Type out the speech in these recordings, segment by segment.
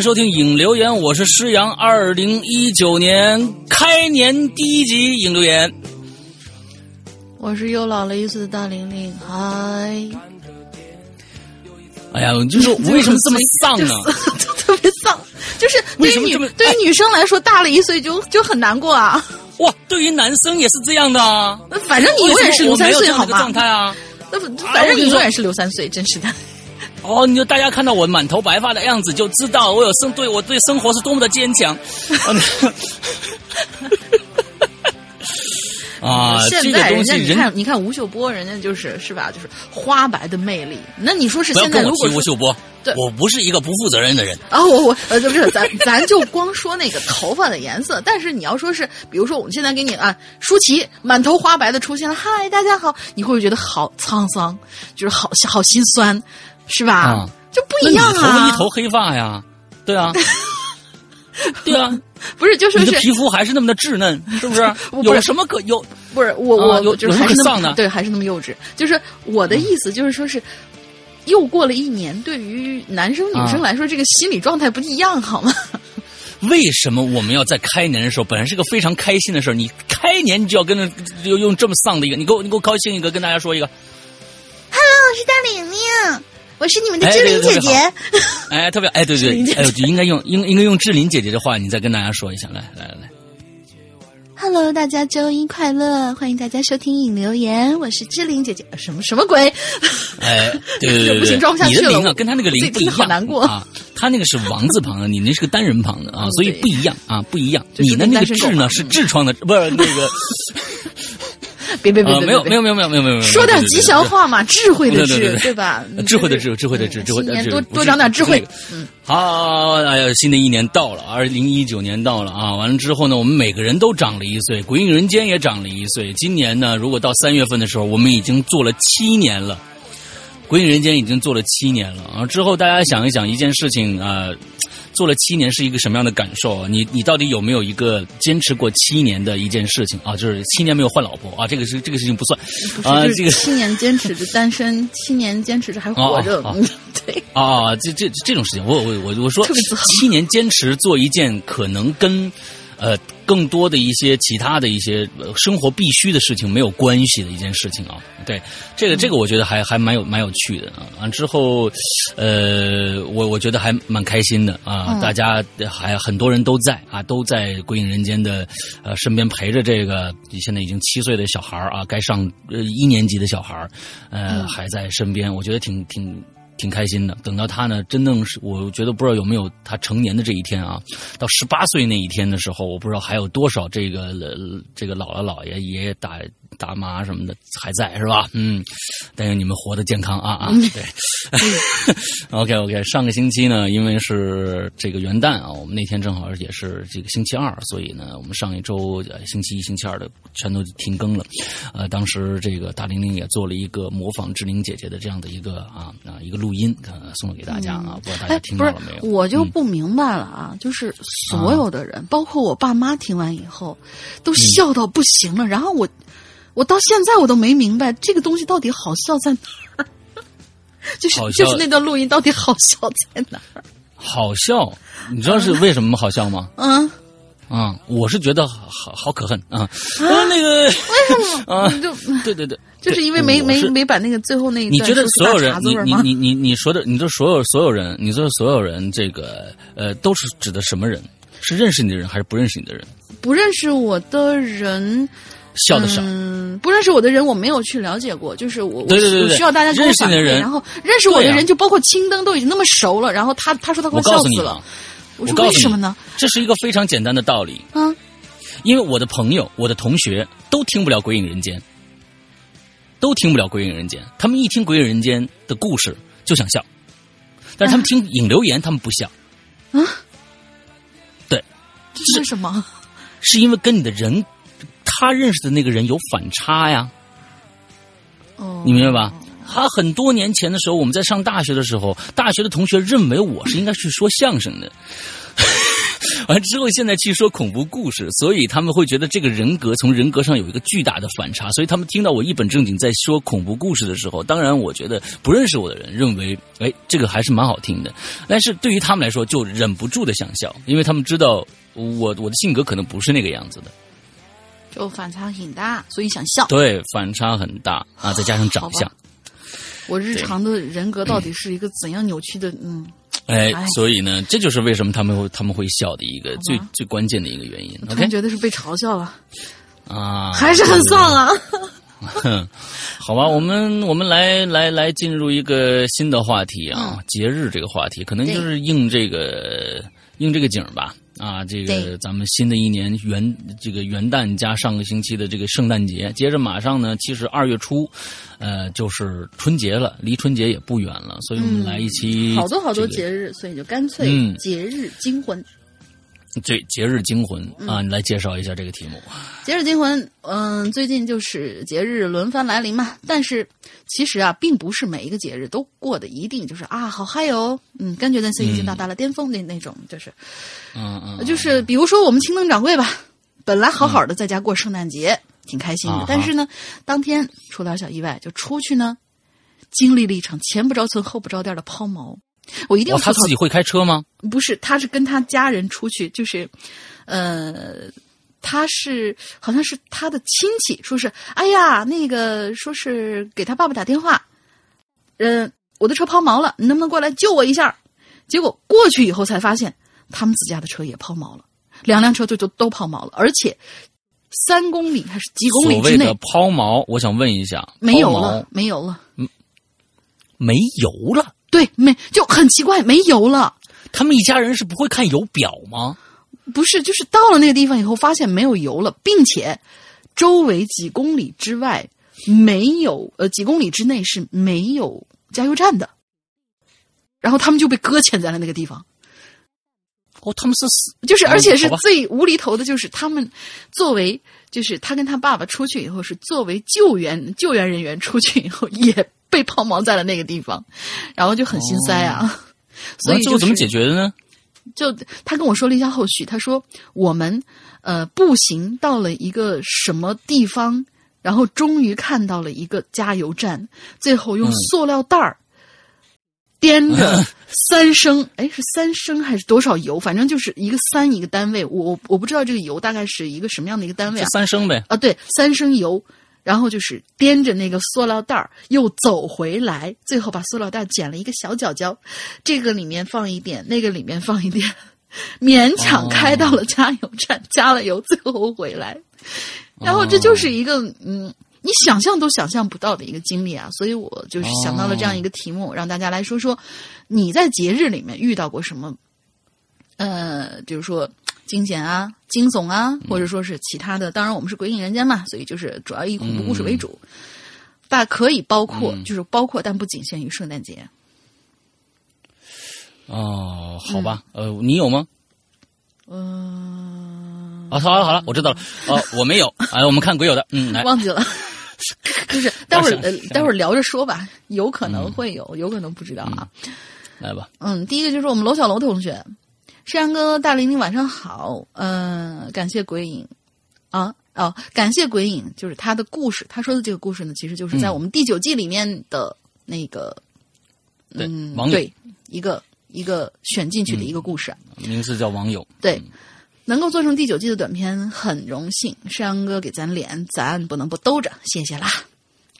迎收听影留言，我是施阳。二零一九年开年第一集影留言，我是又老了一岁的大玲玲，嗨，哎呀，就是我为什么这么丧呢？特别丧，就是对于女对于女生来说，大了一岁就 就很难过啊。哇，对于男生也是这样的啊。那反正你永远是刘三岁，好吗为什么我没有这样的状？态啊。那反正你永远是刘三岁，真是的。哦，你就大家看到我满头白发的样子，就知道我有生对我对生活是多么的坚强。啊，现在人家你看，你看吴秀波，人家就是是吧？就是花白的魅力。那你说是现在如果吴秀波对，我不是一个不负责任的人。啊，我我呃，不是，咱咱就光说那个头发的颜色，但是你要说是，比如说我们现在给你啊，舒淇满头花白的出现了，嗨，大家好，你会不会觉得好沧桑，就是好好心酸，是吧？啊就不一样啊，发一头黑发呀，对啊，对啊，不是，就说是你的皮肤还是那么的稚嫩，是不是？不是有什么可有？不是我我、就是还是那可丧的么对，还是那么幼稚。就是我的意思就是说是。又过了一年，对于男生女生啊来说，这个心理状态不一样，好吗？为什么我们要在开年的时候，本来是个非常开心的事儿，你开年就要跟着就用这么丧的一个，你给我你给我高兴一个，跟大家说一个，我是大玲玲，我是你们的志玲姐姐。哎，特别哎，对对哎，就应该用应应该用志玲姐姐的话，你再跟大家说一下，来来来来，Hello，大家周一快乐！欢迎大家收听影留言，我是志玲姐姐。什么什么鬼？哎，对对对对，不行装不下你的玲啊，去了跟他那个玲自己听不一样，好难过啊。他那个是王字旁的，你那是个单人旁的啊，所以不一样啊，不一样。就是你的那个痔呢是痔疮的，不是那个啊，别别别别，没有没有没有没有没有没有，说点吉祥话嘛，智慧的智，对吧？智慧的智，智慧的智，智慧的智，多多长点智慧。嗯，好，哎呀，新的一年到了，二零一九年到了啊！完了之后呢，我们每个人都长了一岁，鬼影人间也长了一岁。今年呢，如果到三月份的时候，我们已经做了七年了，鬼影人间已经做了七年了啊！之后大家想一想，一件事情啊、呃做了七年是一个什么样的感受啊？你你到底有没有一个坚持过七年的一件事情啊？就是七年没有换老婆啊？这个是这个事情不算啊，这个七年坚持着单身，七年坚持着还活着 对，啊，这这这种事情，我我我我说七年坚持做一件可能跟呃更多的一些其他的一些呃生活必须的事情没有关系的一件事情啊。对，这个这个我觉得还还蛮有蛮有趣的啊。完之后，呃，我我觉得还蛮开心的啊，嗯大家还很多人都在啊，都在《归隐人间》的呃身边陪着这个现在已经七岁的小孩儿啊，该上呃一年级的小孩儿，呃、嗯还在身边，我觉得挺挺。挺开心的。等到他呢，真正是我觉得不知道有没有他成年的这一天啊，到十八岁那一天的时候，我不知道还有多少这个这个姥姥姥爷爷爷打大妈什么的还在是吧？嗯，但愿你们活得健康啊啊！对，OK OK，上个星期呢，因为是这个元旦啊，我们那天正好也是这个星期二，所以呢，我们上一周呃星期一、星期二的全都停更了。呃，当时这个大玲玲也做了一个模仿志玲姐姐的这样的一个啊啊一个录音，呃，送给大家啊，不知道大家听到了没有？，我就嗯不明白了啊！就是所有的人，包括我爸妈，听完以后都笑到不行了。然后我，我到现在我都没明白这个东西到底好笑在哪儿，就是就是那段录音到底好笑在哪儿？好笑，你知道是为什么好笑吗？嗯，啊、我是觉得好好好可恨啊！啊，那个为什么 啊，就 对对对，就是因为没没没把那个最后那一你觉得所有人？你你你你你说的，你说所有所有人，你说所有人，这个呃，都是指的什么人？是认识你的人还是不认识你的人？不认识我的人，笑的少，嗯，不认识我的人，我没有去了解过，就是我，我我需要大家给我反馈。认识的人然后认识我的人，就包括青灯都已经那么熟了，然后他他说他快告诉你笑死了啊，，我说我告诉你为什么呢？这是一个非常简单的道理，啊，因为我的朋友、我的同学都听不了《鬼影人间》，都听不了《鬼影人间》，他们一听《鬼影人间》的故事就想笑，但是他们听影留言，他们不笑。啊，对，这是为什么？是因为跟你的人，他认识的那个人有反差呀。哦，你明白吧？他很多年前的时候，我们在上大学的时候，大学的同学认为我是应该去说相声的。完之后，现在去说恐怖故事，所以他们会觉得这个人格从人格上有一个巨大的反差，所以他们听到我一本正经在说恐怖故事的时候，当然我觉得不认识我的人认为，哎，这个还是蛮好听的，但是对于他们来说就忍不住的想笑，因为他们知道我我的性格可能不是那个样子的，就反差很大，所以想笑。对，反差很大啊，再加上长相。我日常的人格到底是一个怎样扭曲的？嗯，哎哎，所以呢，这就是为什么他们会他们会笑的一个最最关键的一个原因。突 OK 觉得是被嘲笑了，啊，还是很丧啊。哼，好吧，我们我们来来来进入一个新的话题啊，嗯节日这个话题，可能就是应这个应这个景吧。啊，这个咱们新的一年元这个元旦加上个星期的这个圣诞节，接着马上呢，其实二月初，呃，就是春节了，离春节也不远了，所以我们来一期、嗯好多好多这个节日，所以就干脆嗯节日惊魂。对节日惊魂嗯啊，你来介绍一下这个题目。节日惊魂，嗯，最近就是节日轮番来临嘛。但是其实啊，并不是每一个节日都过得一定就是啊好嗨哦，嗯，感觉那是已经到达了巅峰那、那种，就是嗯嗯，就是比如说我们青灯掌柜吧，本来好好的在家过圣诞节，挺开心的，啊但是呢，当天出点小意外，就出去呢，经历了一场前不着村后不着店的抛锚。我一定要哦，他自己会开车吗？不是，他是跟他家人出去，就是，呃，他是好像是他的亲戚，说是，哎呀，那个说是给他爸爸打电话，嗯、我的车抛锚了，你能不能过来救我一下？结果过去以后才发现，他们自家的车也抛锚了，两辆车就就都抛锚了，而且三公里还是几公所谓的里之内抛锚，我想问一下，没有了，没有了，没油了。对，没就很奇怪，没油了。他们一家人是不会看油表吗？不是，就是到了那个地方以后，发现没有油了，并且周围几公里之外没有，呃，几公里之内是没有加油站的。然后他们就被搁浅在了那个地方，哦，他们是死就是而且是最无厘头的，就是他们作为，就是他跟他爸爸出去以后是作为救援救援人员出去以后也 被抛锚在了那个地方，然后就很心塞啊。所以、就是、那最后怎么解决的呢？就他跟我说了一下后续，他说我们呃步行到了一个什么地方，然后终于看到了一个加油站，最后用塑料袋儿掂着 三升，哎、是三升还是多少油？反正就是一个三一个单位，我我我不知道这个油大概是一个什么样的一个单位啊？三升呗。啊，对，三升油，然后就是掂着那个塑料袋儿又走回来，最后把塑料袋剪了一个小角角，这个里面放一点，那个里面放一点，勉强开到了加油站，加了油，最后回来。然后这就是一个嗯，你想象都想象不到的一个经历啊！所以我就是想到了这样一个题目，让大家来说说你在节日里面遇到过什么，呃，比如说惊险啊、惊悚啊，或者说是其他的。当然，我们是鬼影人间嘛，所以就是主要以恐怖故事为主，但可以包括，就是包括，但不仅限于圣诞节。哦，好吧，呃，你有吗？嗯、啊，好了好了，我知道了。哦，我没有。哎，我们看鬼友的，嗯，来，忘记了。就是待会儿待会儿聊着说吧，有可能会有，有可能不知道啊。来吧。嗯，第一个就是我们楼小楼同学，山羊哥、大玲玲晚上好，嗯、感谢鬼影啊哦，感谢鬼影，就是他的故事，他说的这个故事呢，其实就是在嗯我们第九季里面的那个，对嗯，网友对一个一个选进去的一个故事，名字叫网友。对。能够做成第九季的短片很荣幸，山羊哥给咱脸，咱不能不兜着，谢谢啦。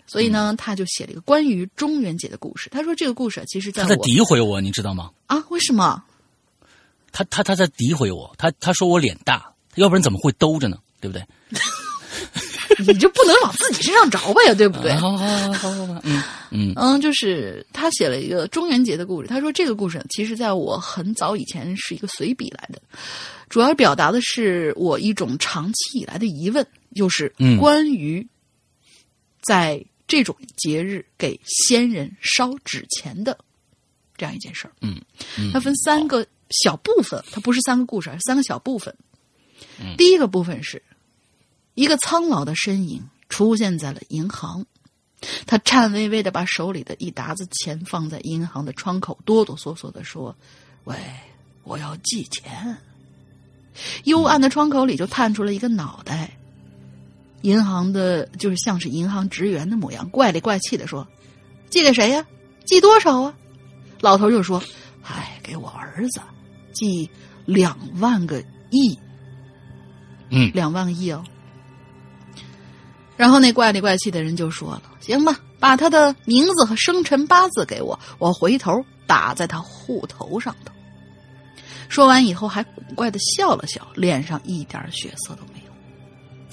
所以嗯呢，他就写了一个关于中元节的故事。他说这个故事啊其实在他在我诋毁我，你知道吗？啊，为什么？他他他在诋毁我，他他说我脸大，要不然怎么会兜着呢？对不对？你就不能往自己身上着吧呀，对不对？啊好好好好好好，嗯嗯嗯，就是他写了一个中元节的故事。他说这个故事其实在我很早以前是一个随笔来的，主要表达的是我一种长期以来的疑问，就是嗯关于在这种节日给先人烧纸钱的这样一件事儿。嗯嗯，它分三个小部分，它不是三个故事，而是三个小部分。嗯第一个部分是一个苍老的身影出现在了银行，他颤巍巍的把手里的一沓子钱放在银行的窗口，哆哆嗦嗦的说：“喂，我要寄钱。”幽暗的窗口里就探出了一个脑袋，银行的就是像是银行职员的模样，怪里怪气的说：“寄给谁呀？寄多少啊？”老头就说：“哎，给我儿子寄两万个亿，嗯两万亿哦。”然后那怪里怪气的人就说了：“行吧，把他的名字和生辰八字给我，我回头打在他户头上头。”说完以后，还古怪的笑了笑，脸上一点血色都没有。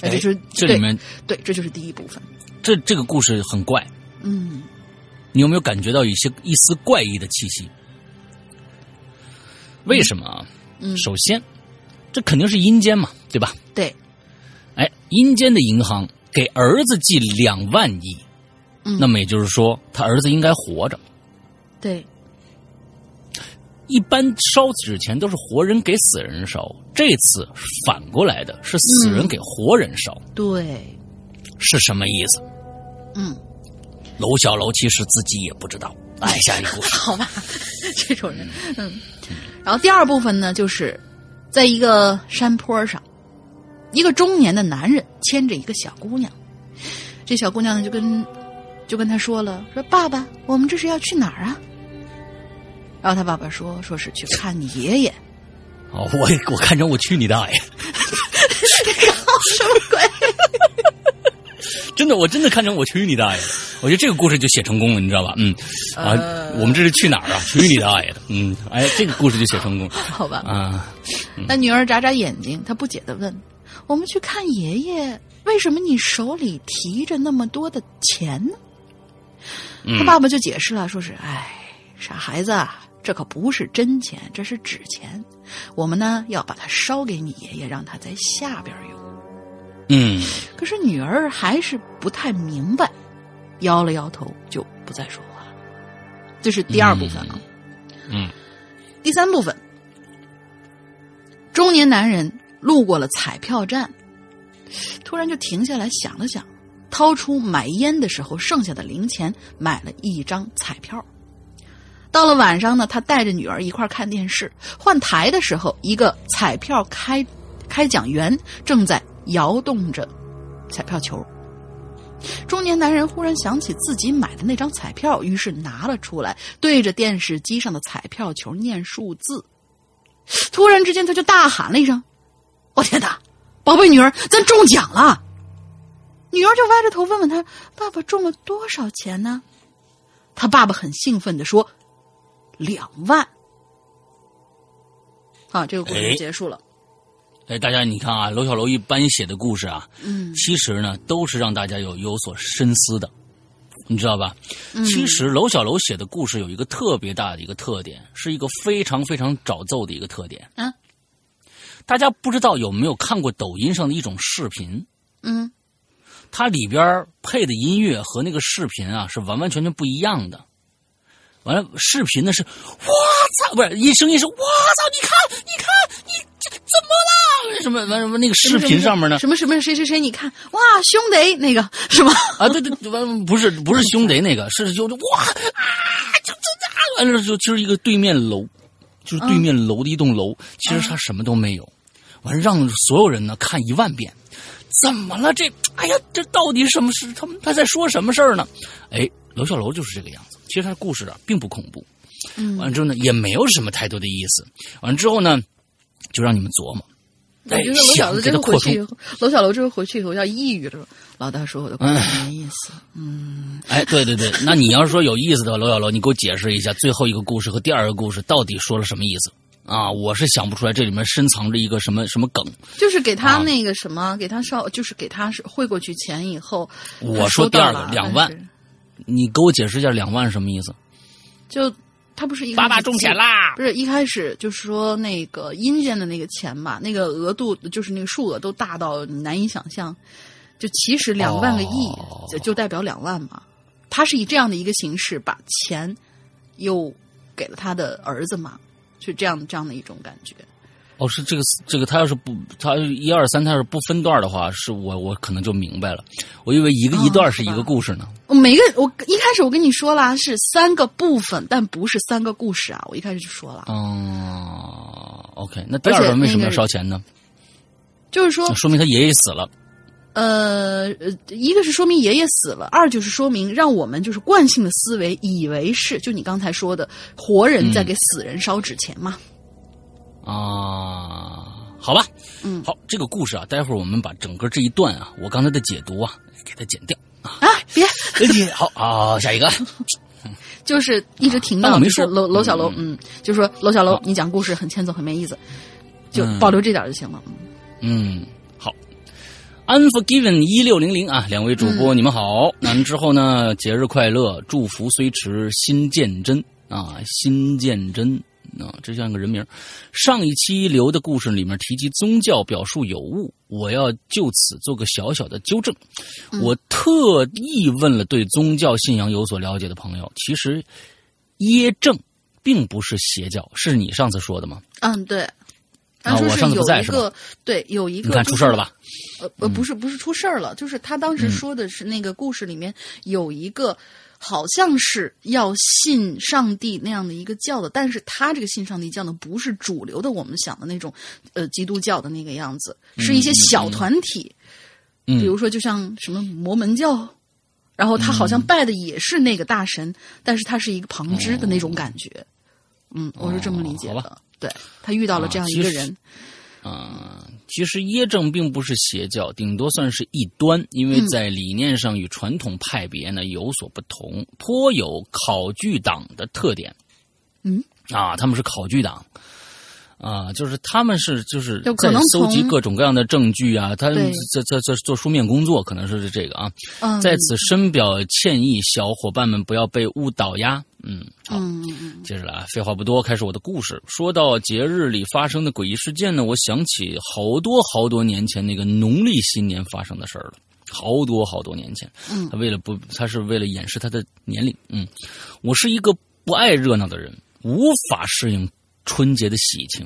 哎，这就是这里面，对，这就是第一部分。这这个故事很怪，嗯，你有没有感觉到一些一丝怪异的气息？为什么啊？嗯首先，这肯定是阴间嘛，对吧？对，哎，阴间的银行给儿子寄两万亿，嗯，那么也就是说，他儿子应该活着。对，一般烧纸钱都是活人给死人烧，这次反过来的是死人给活人烧，对，是什么意思？嗯，楼小楼其实自己也不知道。哎，下一个故事，好吧，这种人，嗯。然后第二部分呢，就是在一个山坡上，一个中年的男人牵着一个小姑娘，这小姑娘呢就跟就跟他说了，说爸爸，我们这是要去哪儿啊？然后他爸爸说，说是去看你爷爷。哦，我我看成我去你大爷！什么鬼？真的，我真的看成我去你大爷了！我觉得这个故事就写成功了，你知道吧？嗯，啊，呃我们这是去哪儿啊？去你大爷的！嗯，哎，这个故事就写成功了 好吧。啊。那女儿眨眨眼睛，她不解的问：“我们去看爷爷，为什么你手里提着那么多的钱呢？”嗯他爸爸就解释了，说是：“哎，傻孩子啊，这可不是真钱，这是纸钱。我们呢要把它烧给你爷爷，让他在下边用。”嗯可是女儿还是不太明白，摇了摇头，就不再说话了。这是第二部分啊。嗯第三部分，中年男人路过了彩票站，突然就停下来想了想，掏出买烟的时候剩下的零钱，买了一张彩票。到了晚上呢，他带着女儿一块儿看电视。换台的时候，一个彩票开开奖员正在摇动着彩票球。中年男人忽然想起自己买的那张彩票，于是拿了出来，对着电视机上的彩票球念数字。突然之间，他就大喊了一声：“我天哪！宝贝女儿，咱中奖了！”女儿就歪着头问问他：“爸爸中了多少钱呢？”他爸爸很兴奋的说：“两万。”好，这个故事哎就结束了。哎，大家你看啊，楼小楼一般写的故事啊，嗯其实呢都是让大家有有所深思的，你知道吧？嗯其实楼小楼写的故事有一个特别大的一个特点，是一个非常非常找揍的一个特点。啊，大家不知道有没有看过抖音上的一种视频？嗯它里边配的音乐和那个视频啊是完完全全不一样的。完了，视频呢是我操，不是一声音是我操，你看，你看，你这怎么了？什么完什么那个视频上面呢？什么什么谁谁谁，你看哇，兄弟那个是吗？啊，对对，完不是不是兄弟那个，是就哇啊，就就这完了就就是一个对面楼，就是对面楼的一栋楼，其实他什么都没有，完了让所有人呢看一万遍，怎么了这？哎呀，这到底什么事？他们他在说什么事儿呢？哎，楼小楼就是这个样子。其实他的故事啊并不恐怖，嗯完了之后呢也没有什么太多的意思，完了之后呢就让你们琢磨。我觉得娄小想楼给他扩充这回去以，后，娄小楼这回回去以后要抑郁了。老大说我的 故事没意思，嗯，哎，对对对，那你要是说有意思的话，娄小楼，你给我解释一下最后一个故事和第二个故事到底说了什么意思啊？我是想不出来这里面深藏着一个什么什么梗。就是给他啊那个什么，给他烧，就是给他是汇过去钱以后，我说第二个两万，你给我解释一下两万是什么意思？就他不是一个爸爸始中钱啦！不是一开始就是说那个阴间的那个钱嘛，那个额度就是那个数额都大到你难以想象，就其实两万个亿哦就就代表两万嘛。他是以这样的一个形式把钱又给了他的儿子嘛，就这样这样的一种感觉。哦，是这个这个，他要是不他一二三，他要是不分段的话，是我我可能就明白了。我以为一个、哦一段是一个故事呢。我每个我一开始我跟你说了，是三个部分，但不是三个故事啊。我一开始就说了，哦，OK，那第二而且段为什么要烧钱呢？就是说说明他爷爷死了。呃呃，一个是说明爷爷死了，二就是说明让我们就是惯性的思维以为是就你刚才说的活人在给死人烧纸钱嘛。啊，好吧，嗯。好，这个故事啊，待会儿我们把整个这一段啊，我刚才的解读啊，给它剪掉啊。啊，别，好，好，下一个，就是一直停当我没说。到就是楼楼小楼，嗯。嗯，就说楼小楼，你讲故事很欠揍，很没意思，就嗯保留这点就行了。嗯。嗯，好。Unforgiven 一六零零啊，两位主播、你们好。完之后呢，节日快乐，祝福虽迟，心见真。啊，心见真啊，这像个人名。上一期留的故事里面提及宗教表述有误，我要就此做个小小的纠正。我特意问了对宗教信仰有所了解的朋友，其实耶正并不是邪教，是你上次说的吗？嗯，对。啊他说我上次是有不在是吧一个对，有一个你看出事儿了吧？呃呃，不是不是出事儿了，就是他当嗯时说的是那个故事里面有一个好像是要信上帝那样的一个教的，但是他这个信上帝教呢，不是主流的我们想的那种呃基督教的那个样子，是一些小团体，嗯比如说就像什么摩门教。然后他好像拜的也是那个大神，但是他是一个旁支的那种感觉，嗯，我是这么理解的。对他遇到了这样一个啊啊、其实耶正并不是邪教，顶多算是异端，因为在理念上与传统派别呢有所不同，颇有考据党的特点。嗯，啊，他们是考据党。啊，就是他们是就是在搜集各种各样的证据啊，他在在在做书面工作，可能是这个啊，嗯，在此深表歉意，小伙伴们不要被误导呀。嗯，好，接着来啊，废话不多，开始我的故事。说到节日里发生的诡异事件呢，我想起好多好多年前那个农历新年发生的事儿了，好多好多年前。嗯他为了不，他是为了掩饰他的年龄。嗯，我是一个不爱热闹的人，无法适应春节的喜庆。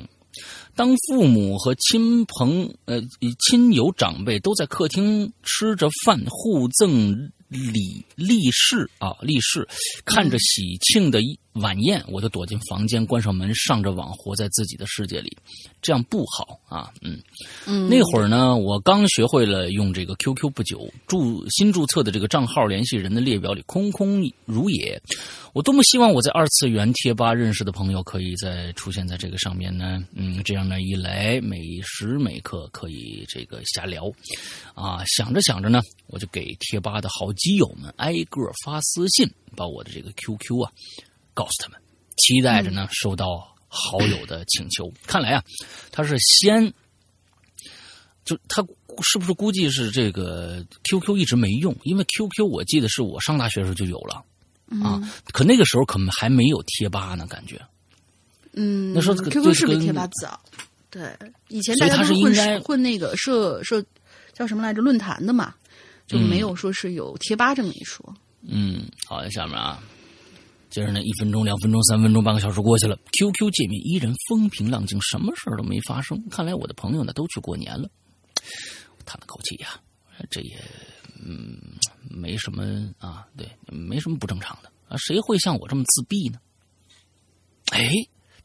当父母和亲朋呃亲友长辈都在客厅吃着饭，互赠李立士啊立士，看着喜庆的一晚宴，我就躲进房间，关上门，上着网，活在自己的世界里，这样不好啊。嗯，嗯，那会儿呢，我刚学会了用这个 QQ 不久，注新注册的这个账号联系人的列表里空空如也。我多么希望我在二次元贴吧认识的朋友可以再出现在这个上面呢？嗯，这样呢一来，每时每刻可以这个瞎聊，啊，想着想着呢，我就给贴吧的好基友们挨个发私信，把我的这个 QQ 啊告诉他们，期待着呢收到好友的请求。看来啊，他是先就他是不是估计是这个 QQ 一直没用？因为 QQ 我记得是我上大学的时候就有了啊，可那个时候可能还没有贴吧呢，感觉。嗯，那时候 QQ 是比跟贴吧早，对，以前大家都混是混混那个社社叫什么来着论坛的嘛，就嗯没有说是有贴吧这么一说。嗯，好，下面啊，接着呢，一分钟、两分钟、三分钟、半个小时过去了，QQ 界面依然风平浪静，什么事儿都没发生。看来我的朋友呢都去过年了。我叹了口气呀、这也嗯没什么啊，对，没什么不正常的啊，谁会像我这么自闭呢？哎，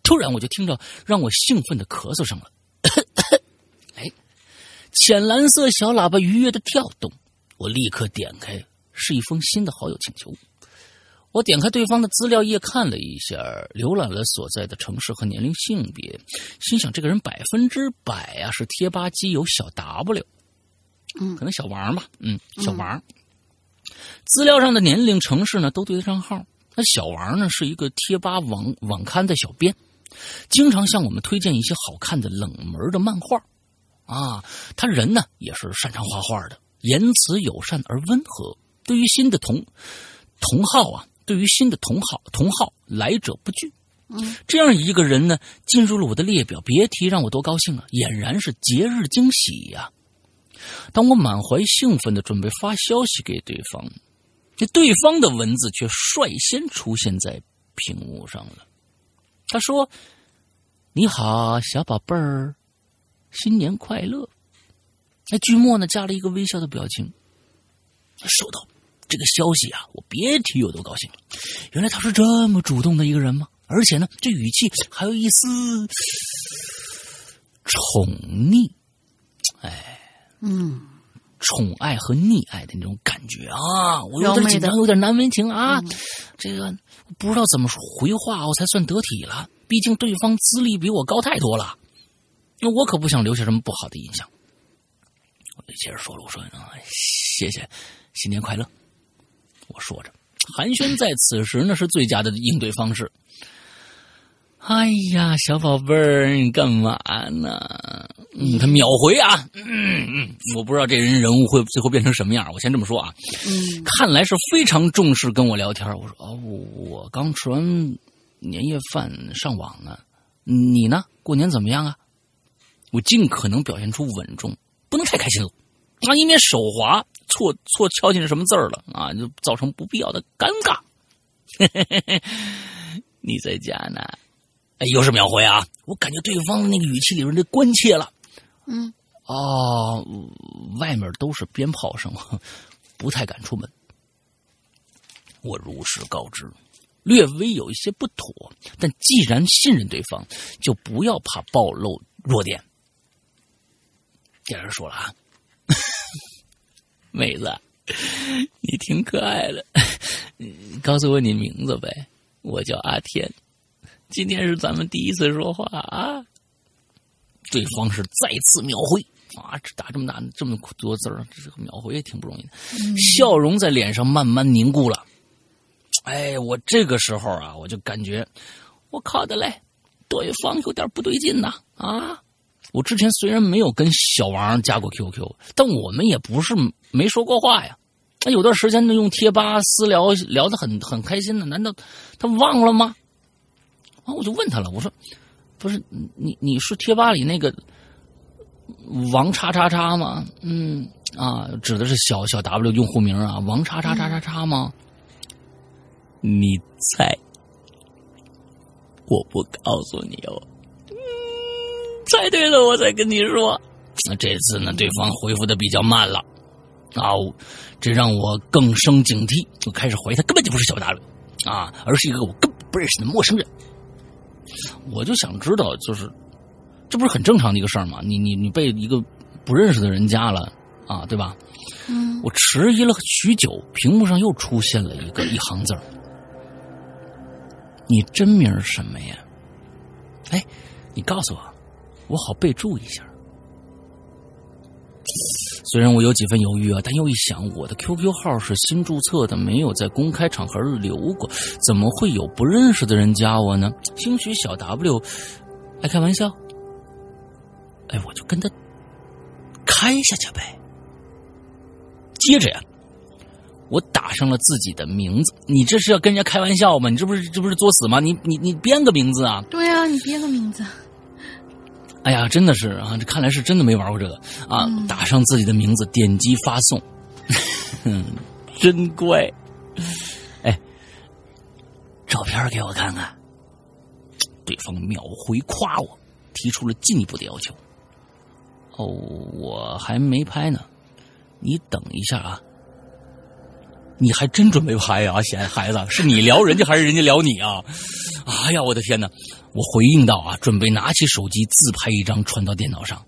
突然我就听着让我兴奋的咳嗽声了。咳 咳哎，浅蓝色小喇叭愉悦的跳动，我立刻点开，是一封新的好友请求。我点开对方的资料页看了一下，浏览了所在的城市和年龄、性别，心想这个人百分之百啊是贴吧基友小 W，嗯可能小王吧，嗯，小王。资料上的年龄、城市呢都对得上号。那小王呢是一个贴吧网网刊的小编，经常向我们推荐一些好看的冷门的漫画。啊，他人呢也是擅长画画的，言辞友善而温和。对于新的同同好啊，对于新的同好同好来者不拒。嗯，这样一个人呢，进入了我的列表，别提让我多高兴了，俨然是节日惊喜呀、当我满怀兴奋的准备发消息给对方，这对方的文字却率先出现在屏幕上了。他说：“你好，小宝贝儿，新年快乐。”那句末呢，加了一个微笑的表情。收到这个消息啊，我别提有多高兴了。原来他是这么主动的一个人吗？而且呢，这语气还有一丝宠溺，哎嗯，宠爱和溺爱的那种感觉啊！我有点紧张，有点难为情啊。嗯这个不知道怎么回话我才算得体了。毕竟对方资历比我高太多了，那我可不想留下什么不好的印象。我就接着说了，我说啊，谢谢，新年快乐。我说着，寒暄在此时呢是最佳的应对方式。哎呀，小宝贝儿，你干嘛呢？嗯，他秒回啊，嗯嗯，我不知道这人人物会最后变成什么样。我先这么说啊，嗯看来是非常重视跟我聊天。我说哦，我我刚吃完年夜饭上网呢，你呢？过年怎么样啊？我尽可能表现出稳重，不能太开心了啊，以免手滑错错敲进什么字儿了啊，就造成不必要的尴尬。你在家呢？哎，又是秒回啊！我感觉对方的那个语气里边的关切了。嗯，哦，外面都是鞭炮声，不太敢出门。我如实告知，略微有一些不妥，但既然信任对方，就不要怕暴露弱点。第二人说了啊，妹子，你挺可爱的，嗯告诉我你名字呗，我叫阿天，今天是咱们第一次说话啊。对方是再次秒回啊，这打这么大这么多字儿，这个秒回也挺不容易的。笑容在脸上慢慢凝固了。哎，我这个时候啊，我就感觉，我靠的嘞，对方有点不对劲呐啊！我之前虽然没有跟小王加过 QQ，但我们也不是没说过话呀。那有段时间呢，用贴吧私聊聊得很很开心呢，难道他忘了吗？啊，我就问他了，我说。不是你，你是贴吧里那个王叉叉叉吗？嗯啊，指的是小小 W 用户名啊，王叉叉叉叉叉吗？你猜？我不告诉你哦。嗯，猜对了，我再跟你说。那这次呢，对方回复的比较慢了，啊，这让我更生警惕，就开始怀疑他根本就不是小 W 啊，而是一个我根本不认识的陌生人。我就想知道，就是这不是很正常的一个事儿吗？你你你被一个不认识的人加了啊，对吧？嗯，我迟疑了许久，屏幕上又出现了一个一行字儿：“你真名什么呀？”哎，你告诉我，我好备注一下。虽然我有几分犹豫啊，但又一想，我的 QQ 号是新注册的，没有在公开场合留过，怎么会有不认识的人加我呢？兴许小 W 爱开玩笑，哎，我就跟他开下去呗。接着呀，我打上了自己的名字。你这是要跟人家开玩笑吗？你这不是这不是作死吗？你你你编个名字啊！对呀、你编个名字。哎呀，真的是啊，这看来是真的没玩过这个啊！打上自己的名字，点击发送，真乖。哎，照片给我看看。对方秒回夸我，提出了进一步的要求。哦，我还没拍呢，你等一下啊。你还真准备拍呀、闲孩子，是你聊人家还是人家聊你啊？哎呀，我的天哪！我回应道啊，准备拿起手机自拍一张传到电脑上。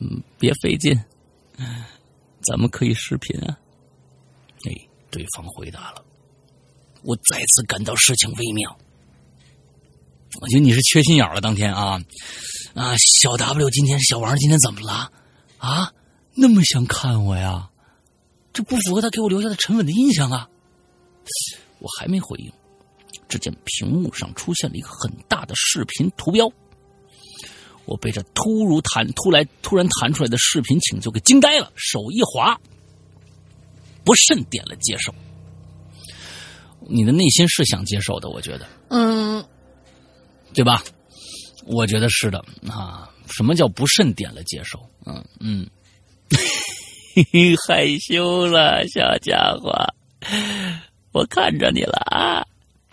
嗯，别费劲，咱们可以视频啊。哎，对方回答了。我再次感到事情微妙。我觉得你是缺心眼了，当天啊啊！小 W 今天小王今天怎么了啊？那么想看我呀？这不符合他给我留下的沉稳的印象啊！我还没回应，只见屏幕上出现了一个很大的视频图标。我被这突如弹突来突然弹出来的视频请求给惊呆了，手一滑，不慎点了接受。你的内心是想接受的，我觉得，嗯，对吧？我觉得是的啊。什么叫不慎点了接受？嗯嗯，害羞了，小家伙，我看着你了啊！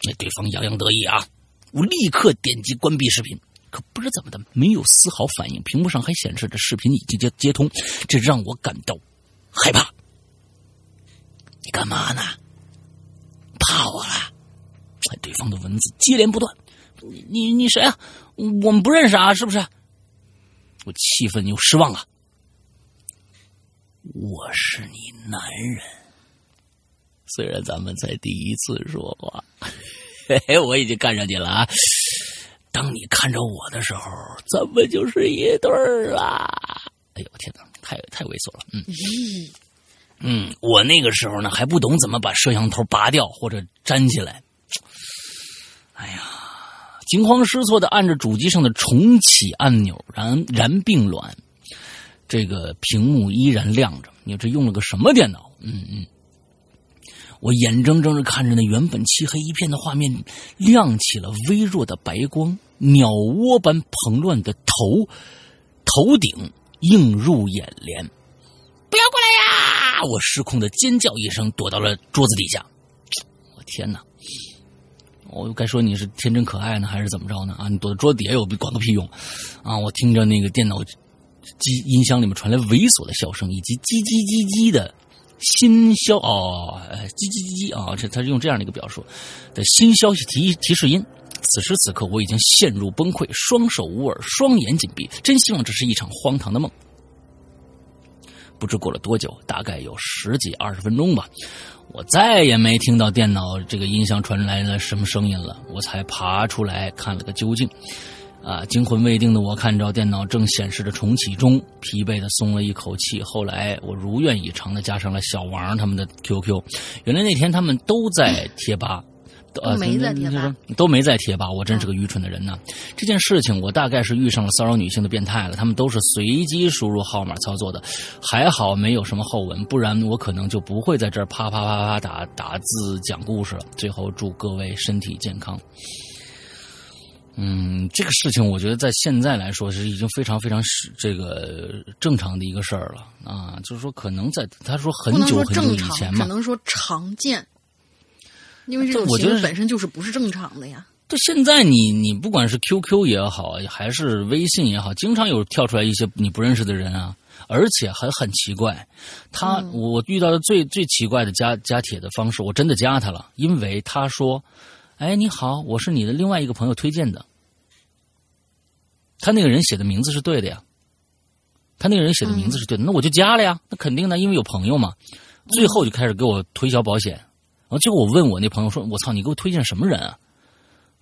那对方洋洋得意啊，我立刻点击关闭视频，可不知怎么的没有丝毫反应，屏幕上还显示着视频已经接接通，这让我感到害怕。你干嘛呢？怕我了？哎，对方的文字接连不断。你你你谁啊？我们不认识啊，是不是？我气愤又失望啊！我是你男人，虽然咱们才第一次说话，嘿嘿，我已经看上你了啊！当你看着我的时候，咱们就是一对儿啦！哎呦天哪，太太猥琐了，嗯咦，嗯，我那个时候呢还不懂怎么把摄像头拔掉或者粘起来，哎呀，惊慌失措的按着主机上的重启按钮，然然并卵。这个屏幕依然亮着，你这用了个什么电脑？嗯嗯，我眼睁睁的看着那原本漆黑一片的画面亮起了微弱的白光，鸟窝般蓬乱的头头顶映入眼帘。不要过来呀！我失控的尖叫一声，躲到了桌子底下。我天哪！我该说你是天真可爱呢，还是怎么着呢？啊，你躲在桌子底下有管个屁用！啊，我听着那个电脑机音箱里面传来猥琐的笑声，以及叽叽叽叽的新消哦，叽叽叽叽啊，这他是用这样的一个表述的新消息提提示音。此时此刻，我已经陷入崩溃，双手捂耳，双眼紧闭，真希望这是一场荒唐的梦。不知过了多久，大概有十几二十分钟吧，我再也没听到电脑这个音箱传来了什么声音了，我才爬出来看了个究竟。啊，惊魂未定的我看着电脑正显示着重启中，疲惫的松了一口气。后来我如愿以偿的加上了小王他们的 QQ，原来那天他们都在贴吧。呃，都没在贴吧，都没在贴吧。我真是个愚蠢的人呢。这件事情我大概是遇上了骚扰女性的变态了，他们都是随机输入号码操作的，还好没有什么后文，不然我可能就不会在这儿啪啪啪啪打打字讲故事了。最后祝各位身体健康。嗯，这个事情我觉得在现在来说是已经非常非常是这个正常的一个事儿了啊，就是说可能在他说很久很久以前嘛，只能说常见。因为这种我觉得本身就是不是正常的呀。对，现在你你不管是 QQ 也好，还是微信也好，经常有跳出来一些你不认识的人啊，而且还很奇怪。他、嗯、我遇到的最最奇怪的加加铁的方式，我真的加他了，因为他说：“哎，你好，我是你的另外一个朋友推荐的。”他那个人写的名字是对的呀，他那个人写的名字是对的，嗯、那我就加了呀，那肯定的，因为有朋友嘛。最后就开始给我推销保险。嗯然后结果我问我那朋友说：“我操，你给我推荐什么人啊？”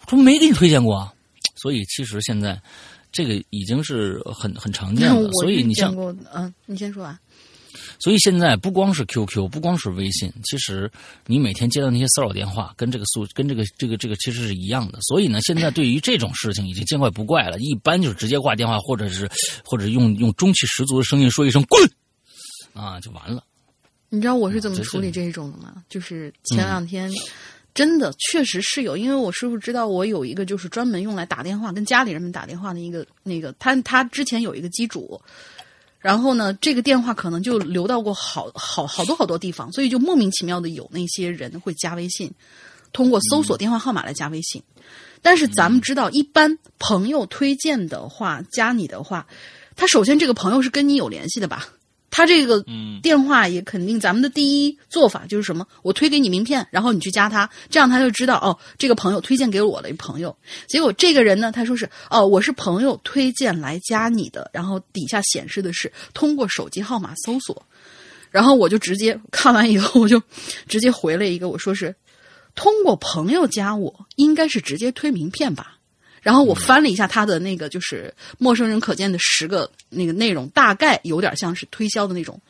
我说：“没给你推荐过啊。”所以其实现在这个已经是很很常见的。所以你像，嗯，你先说啊。所以现在不光是 QQ，不光是微信，其实你每天接到那些骚扰电话，跟这个素跟这个这个这个其实是一样的。所以呢，现在对于这种事情已经见怪不怪了，一般就是直接挂电话，或者是或者用用中气十足的声音说一声“滚”，啊，就完了。你知道我是怎么处理这一种的吗？就是前两天。真的，确实是有，因为我师傅知道我有一个就是专门用来打电话跟家里人们打电话的一个那个，他他之前有一个机主，然后呢，这个电话可能就流到过好好好多好多地方，所以就莫名其妙的有那些人会加微信，通过搜索电话号码来加微信。但是咱们知道，一般朋友推荐的话，加你的话，他首先这个朋友是跟你有联系的吧？他这个电话也肯定，咱们的第一做法就是什么？我推给你名片，然后你去加他，这样他就知道哦，这个朋友推荐给我的一朋友。结果这个人呢，他说是哦，我是朋友推荐来加你的，然后底下显示的是通过手机号码搜索，然后我就直接看完以后，我就直接回了一个，我说是通过朋友加我，应该是直接推名片吧。然后我翻了一下他的那个，就是陌生人可见的十个那个内容，大概有点像是推销的那种。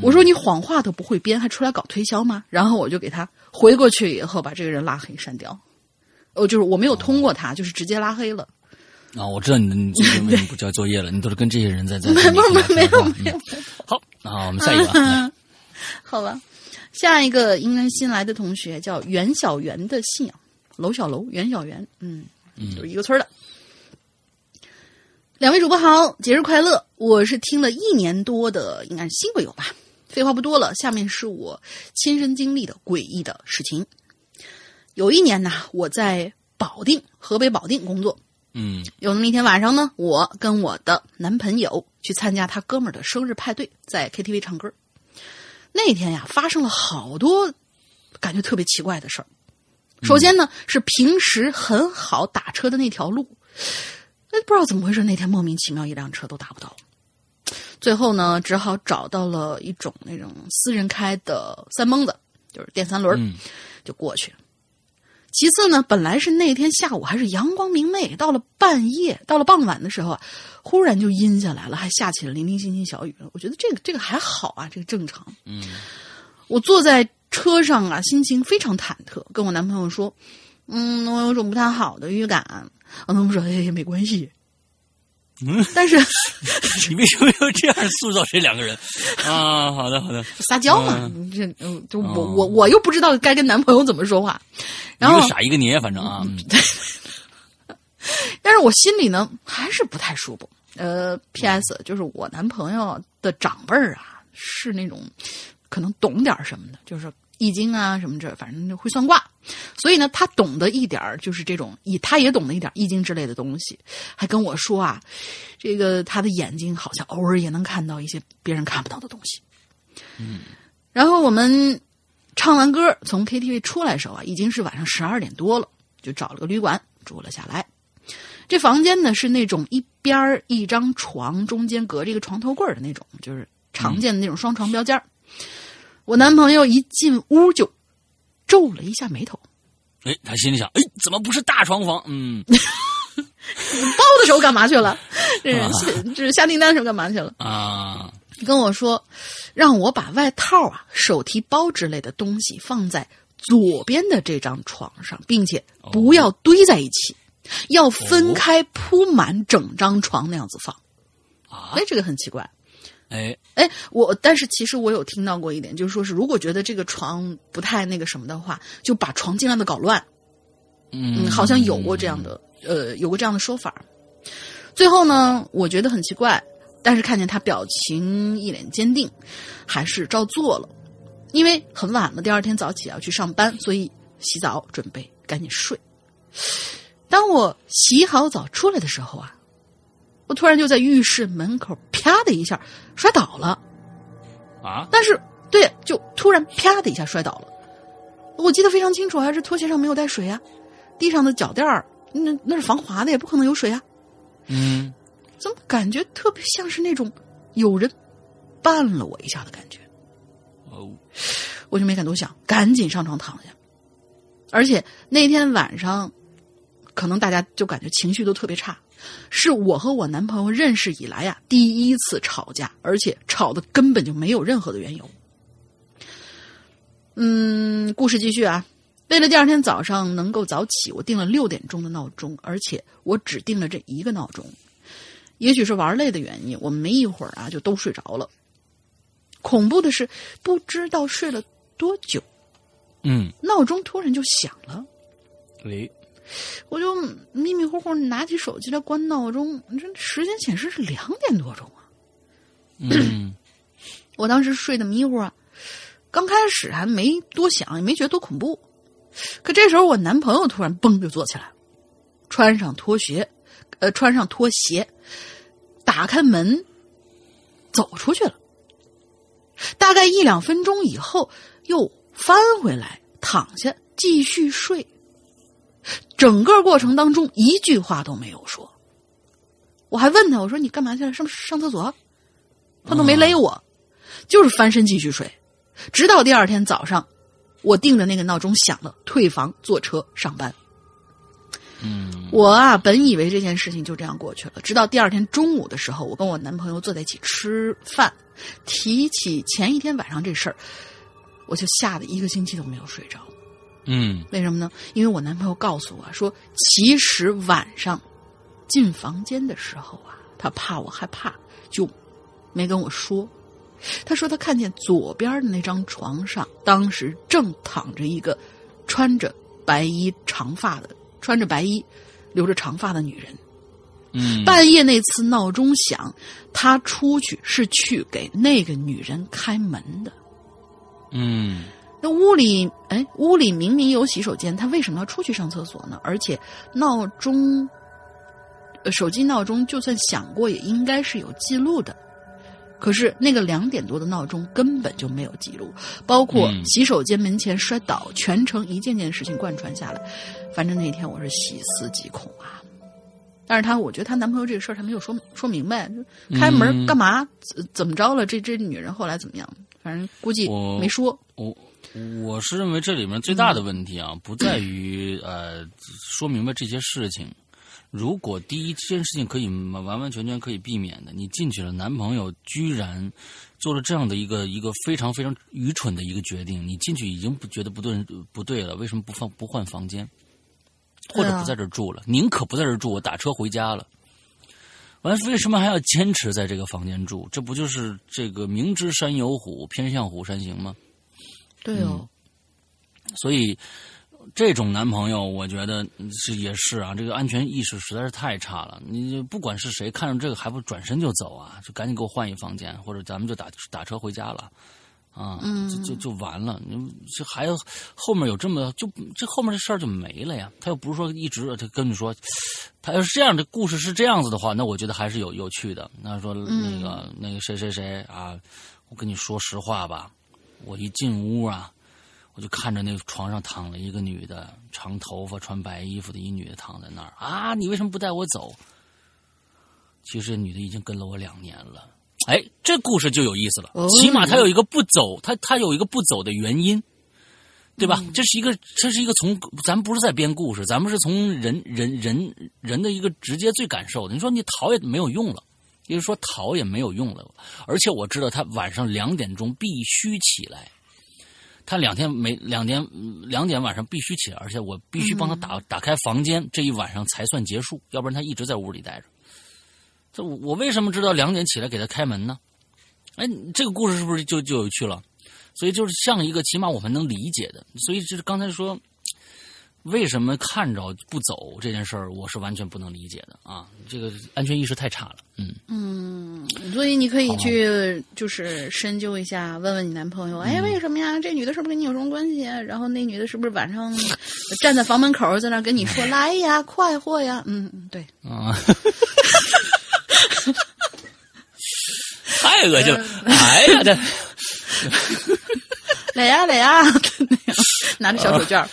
我说你谎话都不会编，还出来搞推销吗？然后我就给他回过去以后，把这个人拉黑删掉。哦，就是我没有通过他，就是直接拉黑了。啊，我知道你你最近为什么不交作业了，你都是跟这些人在在。没有没有没有没有。好，那我们下一个。好吧，下一个应该新来的同学叫袁小袁的信仰，楼小楼袁小袁，嗯。就是一个村的。两位主播好，节日快乐！我是听了一年多的，应该是新鬼友吧。废话不多了，下面是我亲身经历的诡异的事情。有一年呢，我在保定，河北保定工作。嗯，有那么一天晚上呢，我跟我的男朋友去参加他哥们儿的生日派对，在 KTV 唱歌。那天呀，发生了好多感觉特别奇怪的事儿。首先呢，是平时很好打车的那条路，哎，不知道怎么回事，那天莫名其妙一辆车都打不到。最后呢，只好找到了一种那种私人开的三蹦子，就是电三轮，就过去。其次呢，本来是那天下午还是阳光明媚，到了半夜，到了傍晚的时候，忽然就阴下来了，还下起了零零星星小雨。我觉得这个这个还好啊，这个正常。嗯，我坐在。车上啊，心情非常忐忑，跟我男朋友说：“嗯，我有种不太好的预感。”我男朋友说：“哎，没关系。”嗯，但是 你为什么要这样塑造这两个人啊？好的，好的，撒娇嘛，这嗯就我我我又不知道该跟男朋友怎么说话，然后一个傻一个捏，反正啊，但是我心里呢还是不太舒服。呃，P.S. 就是我男朋友的长辈儿啊，是那种可能懂点什么的，就是。易经啊，什么这，反正就会算卦，所以呢，他懂得一点就是这种，以他也懂得一点易经之类的东西，还跟我说啊，这个他的眼睛好像偶尔也能看到一些别人看不到的东西。嗯，然后我们唱完歌从 KTV 出来的时候啊，已经是晚上十二点多了，就找了个旅馆住了下来。这房间呢是那种一边一张床，中间隔着一个床头柜的那种，就是常见的那种双床标间我男朋友一进屋就皱了一下眉头，哎，他心里想，哎，怎么不是大床房？嗯，包的时候干嘛去了？这是这是下订单的时候干嘛去了？啊，跟我说，让我把外套啊、手提包之类的东西放在左边的这张床上，并且不要堆在一起，要分开铺满整张床那样子放。啊，哎，这个很奇怪。哎哎，我但是其实我有听到过一点，就是说是如果觉得这个床不太那个什么的话，就把床尽量的搞乱。嗯，好像有过这样的，呃，有过这样的说法。最后呢，我觉得很奇怪，但是看见他表情一脸坚定，还是照做了。因为很晚了，第二天早起要去上班，所以洗澡准备赶紧睡。当我洗好澡出来的时候啊。我突然就在浴室门口啪的一下摔倒了，啊！但是对，就突然啪的一下摔倒了。我记得非常清楚，还是拖鞋上没有带水啊，地上的脚垫儿那那是防滑的，也不可能有水啊。嗯，怎么感觉特别像是那种有人绊了我一下的感觉？哦，我就没敢多想，赶紧上床躺下。而且那天晚上可能大家就感觉情绪都特别差。是我和我男朋友认识以来呀、第一次吵架，而且吵的根本就没有任何的缘由。嗯，故事继续啊。为了第二天早上能够早起，我定了六点钟的闹钟，而且我只定了这一个闹钟。也许是玩累的原因，我们没一会儿啊就都睡着了。恐怖的是，不知道睡了多久，嗯，闹钟突然就响了。诶，我就迷迷糊糊拿起手机来关闹钟，这时间显示是两点多钟啊！嗯 我当时睡得迷糊啊，刚开始还没多想，也没觉得多恐怖。可这时候我男朋友突然嘣就坐起来，穿上拖鞋，呃，穿上拖鞋，打开门，走出去了。大概一两分钟以后，又翻回来，躺下继续睡。整个过程当中一句话都没有说。我还问他，我说你干嘛去了？上上厕所？他都没勒我，就是翻身继续睡，直到第二天早上，我定的那个闹钟响了，退房坐车上班。嗯我啊，本以为这件事情就这样过去了，直到第二天中午的时候，我跟我男朋友坐在一起吃饭，提起前一天晚上这事儿，我就吓得一个星期都没有睡着。嗯为什么呢？因为我男朋友告诉我说，其实晚上进房间的时候啊，他怕我害怕，就没跟我说。他说他看见左边的那张床上，当时正躺着一个穿着白衣长发的、穿着白衣、留着长发的女人。嗯，半夜那次闹钟响，他出去是去给那个女人开门的。嗯那屋里，哎，屋里明明有洗手间，他为什么要出去上厕所呢？而且闹钟，呃，手机闹钟就算响过，也应该是有记录的。可是那个两点多的闹钟根本就没有记录，包括嗯洗手间门前摔倒，全程一件件事情贯穿下来。反正那天我是细思极恐啊。但是她，我觉得她男朋友这个事儿，她没有说说明白，就开门嗯干嘛？怎怎么着了？这这女人后来怎么样？反正估计没说。我我是认为这里面最大的问题啊，不在于 呃说明白这些事情。如果第一件事情可以完完全全可以避免的，你进去了，男朋友居然做了这样的一个一个非常非常愚蠢的一个决定，你进去已经不觉得不对不对了，为什么不放不换房间，或者不在这儿住了？宁可不在这儿住，我打车回家了。完，为什么还要坚持在这个房间住？这不就是这个明知山有虎，偏向虎山行吗？对哦，所以这种男朋友，我觉得是也是啊，这个安全意识实在是太差了。你就不管是谁，看着这个还不转身就走啊，就赶紧给我换一房间，或者咱们就打打车回家了。啊，就就就完了。你这还有后面有这么就这后面这事儿就没了呀。他又不是说一直他跟你说，他要是这样的故事是这样子的话，那我觉得还是有有趣的。那说那个、那个谁谁谁啊，我跟你说实话吧，我一进屋啊，我就看着那个床上躺了一个女的，长头发、穿白衣服的一女的躺在那儿啊，你为什么不带我走？其实女的已经跟了我两年了。哎，这故事就有意思了，哦起码她有一个不走，她她有一个不走的原因，对吧？这是一个，这是一个从咱不是在编故事，咱们是从人人人人的一个直接最感受的。你说你逃也没有用了，也就是说逃也没有用了，而且我知道他晚上两点钟必须起来，他两天没两点两点晚上必须起来，而且我必须帮他打、打开房间，这一晚上才算结束，要不然他一直在屋里待着。这我我为什么知道两点起来给他开门呢？哎，这个故事是不是就就有趣了？所以就是像一个起码我们能理解的。所以就是刚才说，为什么看着不走这件事儿，我是完全不能理解的啊！这个安全意识太差了。嗯嗯，所以你可以去就是深究一下，问问你男朋友，哎，为什么呀？这女的是不是跟你有什么关系啊？然后那女的是不是晚上站在房门口在那跟你说来呀，快活呀？嗯嗯，对，啊，太恶心了！哎呀，这来呀来呀，拿着小手绢儿。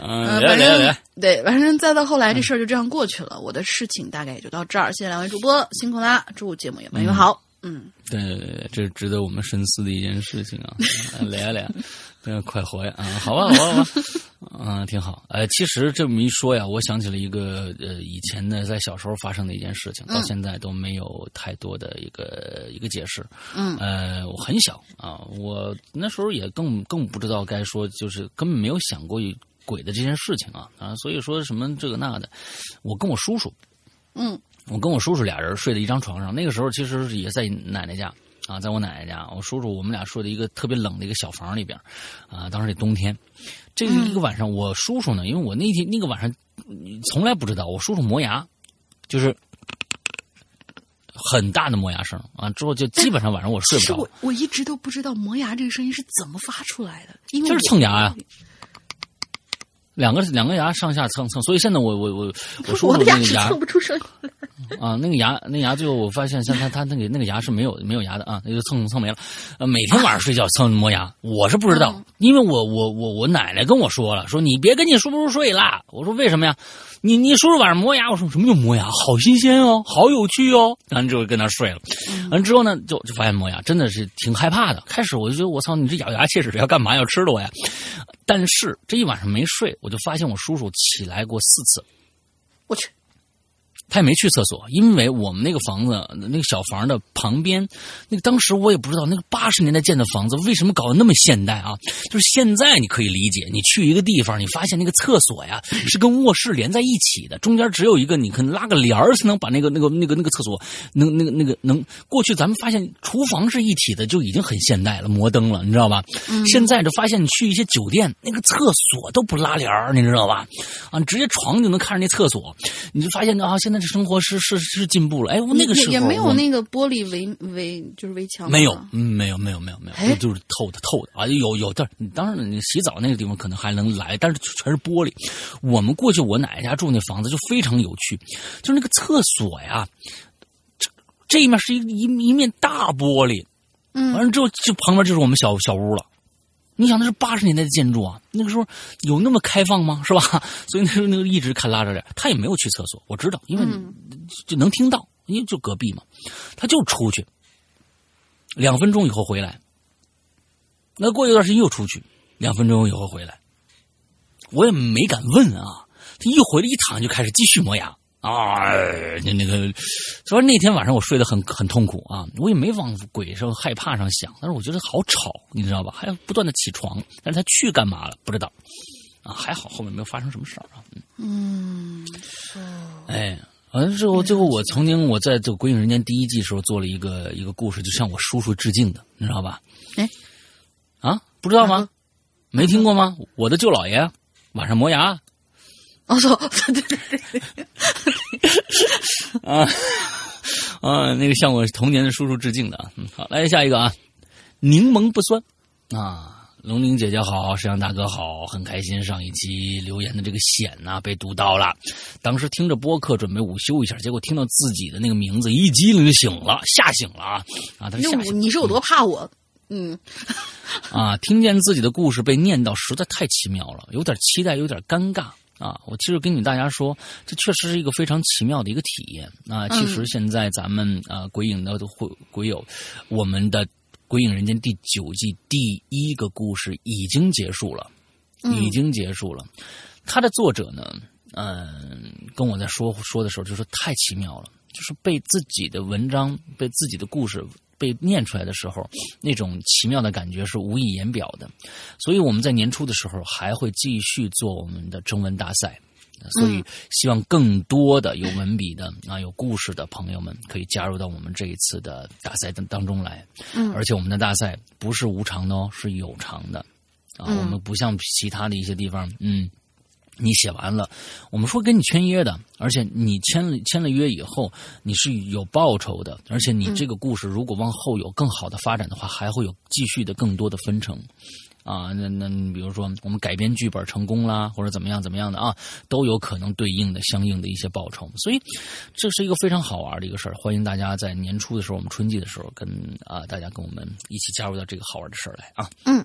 嗯，反正对，反正再到后来这事儿就这样过去了。我的事情大概也就到这儿，谢谢两位主播，辛苦啦！祝节目越办越好。嗯，对对对对，这是值得我们深思的一件事情啊！来 呀来呀，嗯，快活呀！啊，好吧，好吧，好吧，嗯，挺好。呃，其实这么一说呀，我想起了一个呃，以前呢，在小时候发生的一件事情，到现在都没有太多的一个一个解释。嗯呃，我很小啊，我那时候也更更不知道该说，就是根本没有想过鬼的这件事情啊啊，所以说什么这个那的，我跟我叔叔，嗯我跟我叔叔俩人睡在一张床上，那个时候其实也在奶奶家啊，在我奶奶家，我叔叔我们俩睡的一个特别冷的一个小房里边啊，当时得冬天，这个一个晚上，我叔叔呢，因为我那天那个晚上嗯从来不知道，我叔叔磨牙，就是很大的磨牙声啊，之后就基本上晚上我睡不着我，我一直都不知道磨牙这个声音是怎么发出来的，因为就是蹭牙呀、两个两个牙上下蹭蹭，所以现在我我我 我叔我那个牙蹭不出声音。啊，那个牙，那牙最后我发现，像他他那个那个牙是没有没有牙的啊，那就蹭蹭没了。呃，每天晚上睡觉蹭磨牙，我是不知道，嗯因为我我我我奶奶跟我说了，说你别跟你叔叔睡啦。我说为什么呀？你你叔叔晚上磨牙，我说什么叫磨牙？好新鲜哦，好有趣哦。完了之后跟他睡了，完之后呢，就就发现磨牙真的是挺害怕的。开始我就觉得我操，你这咬牙切齿的要干嘛？要吃了我呀？但是这一晚上没睡，我就发现我叔叔起来过四次。我去，他也没去厕所，因为我们那个房子那个小房的旁边，那个当时我也不知道那个八十年代建的房子为什么搞得那么现代啊？就是现在你可以理解，你去一个地方，你发现那个厕所呀是跟卧室连在一起的，中间只有一个，你可能拉个帘儿才能把那个那个那个那个厕所能那个那个能过去。咱们发现厨房是一体的，就已经很现代了，摩登了，你知道吧？现在就发现你去一些酒店，那个厕所都不拉帘儿，你知道吧？啊，直接床就能看着那厕所，你就发现啊，现在这生活是是是进步了。哎，我那个时候也也没有那个玻璃围围就是围墙，没有，嗯，没有，没有，没有，没有，就是透的，透的啊，有有的。你当然，你洗澡那个地方可能还能来，但是全是玻璃。我们过去我奶奶家住那房子就非常有趣，就是那个厕所呀，这这一面是一一一面大玻璃，嗯完了之后就旁边就是我们小小屋了。你想那是八十年代的建筑啊，那个时候有那么开放吗？是吧？所以那时候那个一直看拉着点，他也没有去厕所，我知道，因为嗯就能听到，因为就隔壁嘛，他就出去，两分钟以后回来，那过一段时间又出去，两分钟以后回来，我也没敢问啊，他一回来一躺就开始继续磨牙啊，那那个，所以那天晚上我睡得很很痛苦啊，我也没往鬼上害怕上想，但是我觉得好吵，你知道吧？还要不断的起床，但是他去干嘛了？不知道啊，还好后面没有发生什么事儿啊。嗯，哎，完了之后，最后我曾经我在这个《鬼影人间》第一季时候做了一个一个故事，就向我叔叔致敬的，你知道吧？哎，啊，不知道吗？没听过吗？我的舅姥爷晚上磨牙哦，错，对对对，啊啊，那个向我童年的叔叔致敬的啊。嗯，好，来下一个啊，柠檬不酸啊。龙玲姐姐好，沈阳大哥好，很开心上一期留言的这个险呐、被读到了。当时听着播客准备午休一下，结果听到自己的那个名字，一激灵就醒了，吓醒了啊啊！他是吓那我醒你是有多怕我？嗯，啊！听见自己的故事被念到，实在太奇妙了，有点期待，有点尴尬啊！我其实跟你大家说，这确实是一个非常奇妙的一个体验啊！其实现在咱们啊，鬼影的会鬼友，我们的《鬼影人间》第九季第一个故事已经结束了，已经结束了。他的作者呢，嗯，跟我在说说的时候就说太奇妙了，就是被自己的文章、被自己的故事被念出来的时候，那种奇妙的感觉是无以言表的。所以我们在年初的时候还会继续做我们的征文大赛。所以，希望更多的有文笔的啊、有故事的朋友们可以加入到我们这一次的大赛当当中来。嗯而且我们的大赛不是无偿的哦，是有偿的啊。嗯我们不像其他的一些地方，嗯，你写完了，我们说跟你签约的，而且你签了签了约以后，你是有报酬的，而且你这个故事如果往后有更好的发展的话，还会有继续的更多的分成。啊，那那比如说我们改编剧本成功啦，或者怎么样怎么样的啊，都有可能对应的相应的一些报酬，所以这是一个非常好玩的一个事儿。欢迎大家在年初的时候，我们春季的时候跟啊大家跟我们一起加入到这个好玩的事儿来啊。嗯，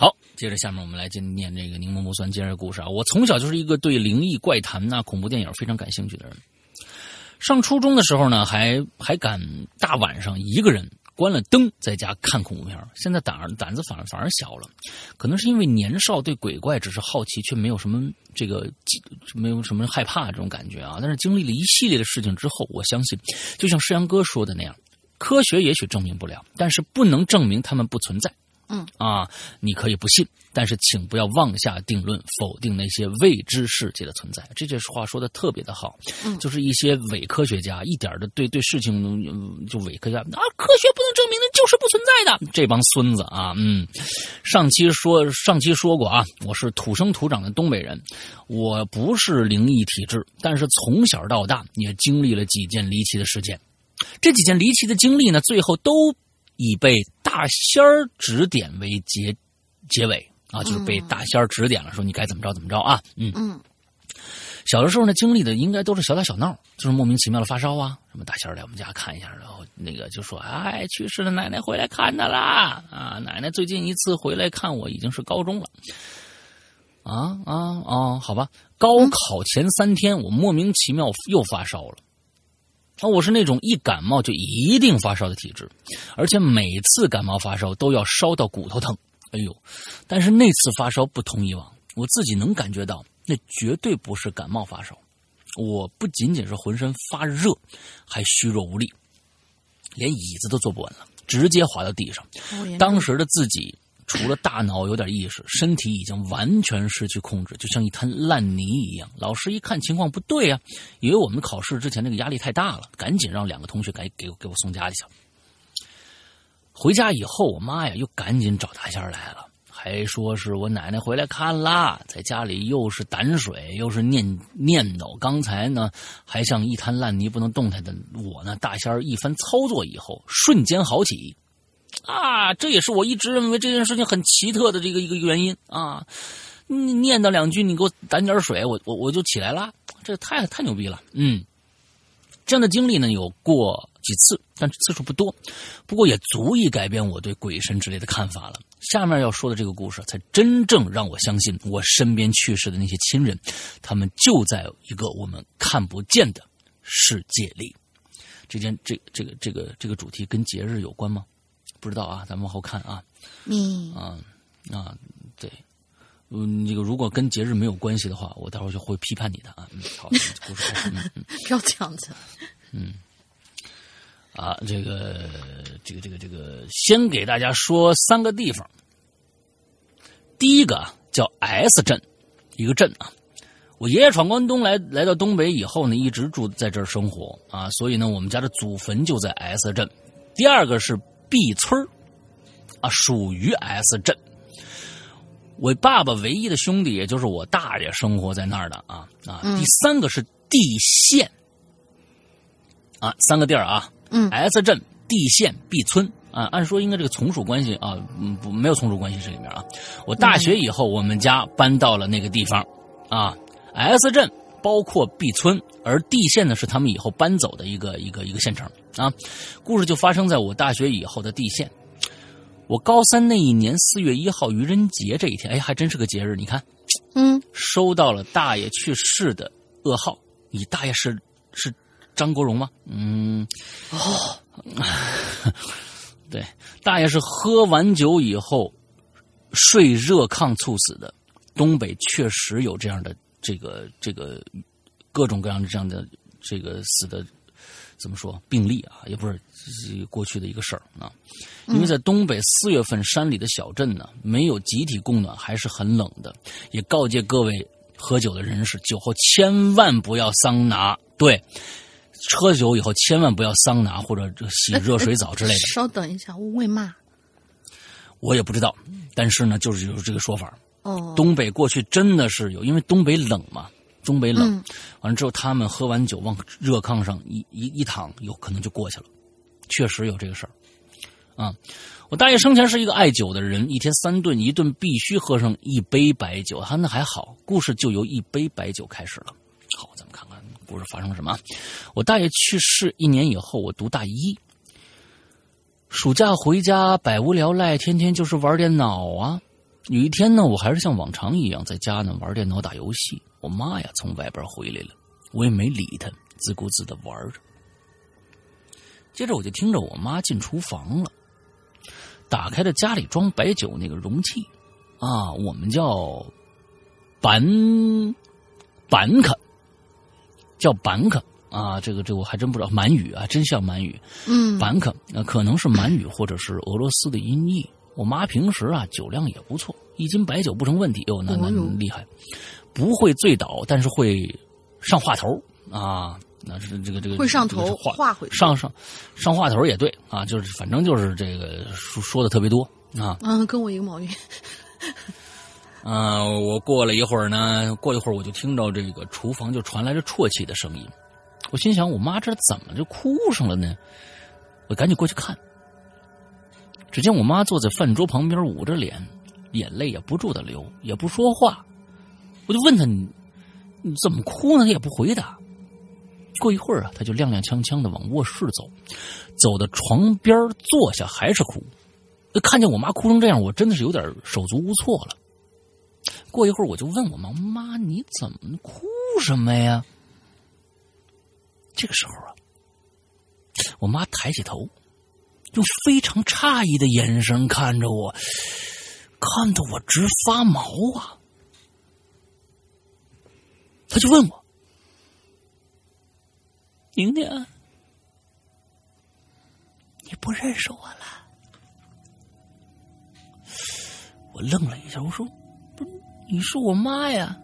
好，接着下面我们来念念这个柠檬不酸今日故事啊。我从小就是一个对灵异怪谈呐、恐怖电影非常感兴趣的人。上初中的时候呢，还还敢大晚上一个人关了灯在家看恐怖片现在胆胆子反而反而小了，可能是因为年少对鬼怪只是好奇，却没有什么这个没有什么害怕这种感觉啊。但是经历了一系列的事情之后，我相信，就像世阳哥说的那样，科学也许证明不了，但是不能证明他们不存在。嗯。啊，你可以不信，但是请不要妄下定论，否定那些未知世界的存在。这句话说的特别的好，嗯。就是一些伪科学家一点的对对事情嗯就伪科学家啊，科学不能证明的就是不存在的，这帮孙子啊，嗯，上期说上期说过啊，我是土生土长的东北人，我不是灵异体质，但是从小到大也经历了几件离奇的事件，这几件离奇的经历呢，最后都。以被大仙儿指点为结结尾啊，就是被大仙儿指点了，说你该怎么着怎么着啊。嗯嗯小的时候呢，经历的应该都是小打小闹，就是莫名其妙的发烧啊，什么大仙儿来我们家看一下，然后那个就说，哎，去世的奶奶回来看他啦啊，奶奶最近一次回来看我已经是高中了。啊啊啊！好吧，高考前三天，我莫名其妙又发烧了。啊，我是那种一感冒就一定发烧的体质，而且每次感冒发烧都要烧到骨头疼。哎呦！但是那次发烧不同以往，我自己能感觉到，那绝对不是感冒发烧。我不仅仅是浑身发热，还虚弱无力，连椅子都坐不稳了，直接滑到地上。当时的自己。除了大脑有点意识，身体已经完全失去控制，就像一滩烂泥一样。老师一看情况不对啊，以为我们考试之前那个压力太大了，赶紧让两个同学给给给我送家里去。回家以后，我妈呀又赶紧找大仙来了，还说是我奶奶回来看啦，在家里又是胆水又是念念叨。刚才呢还像一滩烂泥不能动弹的我呢，大仙一番操作以后，瞬间好起。啊，这也是我一直认为这件事情很奇特的这个一个原因啊！念叨两句，你给我掸点水，我我我就起来了，这太太牛逼了。嗯，这样的经历呢有过几次，但次数不多，不过也足以改变我对鬼神之类的看法了。下面要说的这个故事，才真正让我相信，我身边去世的那些亲人，他们就在一个我们看不见的世界里。这件这这个这个这个主题跟节日有关吗？不知道啊，咱们往后看啊。嗯啊啊，对，嗯，这个如果跟节日没有关系的话，我待会儿就会批判你的啊。嗯，好，故事开始。嗯嗯 不要这样子。嗯。啊，这个这个这个这个，先给大家说三个地方。第一个叫 S 镇，一个镇啊。我爷爷闯关东来来到东北以后呢，一直住在这儿生活啊，所以呢，我们家的祖坟就在 S 镇。第二个是。毕村啊，属于 S 镇。我爸爸唯一的兄弟，也就是我大爷，生活在那儿的啊啊。第三个是地县啊，三个地儿啊。嗯，S 镇、地县、B 村啊，按说应该这个从属关系啊，嗯，不没有从属关系这里面啊。我大学以后，我们家搬到了那个地方啊，S 镇。包括毕村，而地县呢是他们以后搬走的一个一个一个县城啊。故事就发生在我大学以后的地县。我高三那一年四月一号愚人节这一天，哎，还真是个节日。你看，嗯，收到了大爷去世的噩耗。你大爷是是张国荣吗？嗯，哦，对，大爷是喝完酒以后睡热炕猝死的。东北确实有这样的。这个这个各种各样的这样的这个死的怎么说病例啊，也不是过去的一个事儿啊。因为在东北四月份山里的小镇呢，没有集体供暖，还是很冷的。也告诫各位喝酒的人士，酒后千万不要桑拿。对，喝酒以后千万不要桑拿或者洗热水澡之类的。稍等一下，为嘛？我也不知道，但是呢，就是有这个说法。哦，东北过去真的是有，因为东北冷嘛，东北冷，嗯完了之后他们喝完酒往热炕上一一一躺，有可能就过去了，确实有这个事儿。啊，我大爷生前是一个爱酒的人，一天三顿，一顿必须喝上一杯白酒。他那还好，故事就由一杯白酒开始了。好，咱们看看故事发生了什么。我大爷去世一年以后，我读大一，暑假回家百无聊赖，天天就是玩电脑啊。有一天呢，我还是像往常一样在家呢玩电脑打游戏。我妈呀，从外边回来了，我也没理她，自顾自的玩着。接着我就听着我妈进厨房了，打开了家里装白酒那个容器，啊，我们叫板板卡，叫板卡啊，这个这个我还真不知道满语啊，真像满语。嗯，板卡，呃，可能是满语或者是俄罗斯的音译。我妈平时啊酒量也不错，一斤白酒不成问题。哟，那那厉害，不会醉倒，但是会上话头啊。那是这个这个会上头话话会上上上话头也对啊，就是反正就是这个说说的特别多啊。嗯，跟我一个毛病。嗯、我过了一会儿呢，过一会儿我就听到这个厨房就传来了啜泣的声音。我心想，我妈这怎么就哭上了呢？我赶紧过去看，只见我妈坐在饭桌旁边，捂着脸，眼泪也不住的流，也不说话。我就问她：“你怎么哭呢？”她也不回答。过一会儿啊，她就踉踉跄跄的往卧室走，走到床边坐下，还是哭。看见我妈哭成这样，我真的是有点手足无措了。过一会儿，我就问我妈：“妈，你怎么哭什么呀？”这个时候啊，我妈抬起头，用非常诧异的眼神看着我，看得我直发毛啊。他就问我：“宁宁，你不认识我了？”我愣了一下，我说：“不，你是我妈呀。”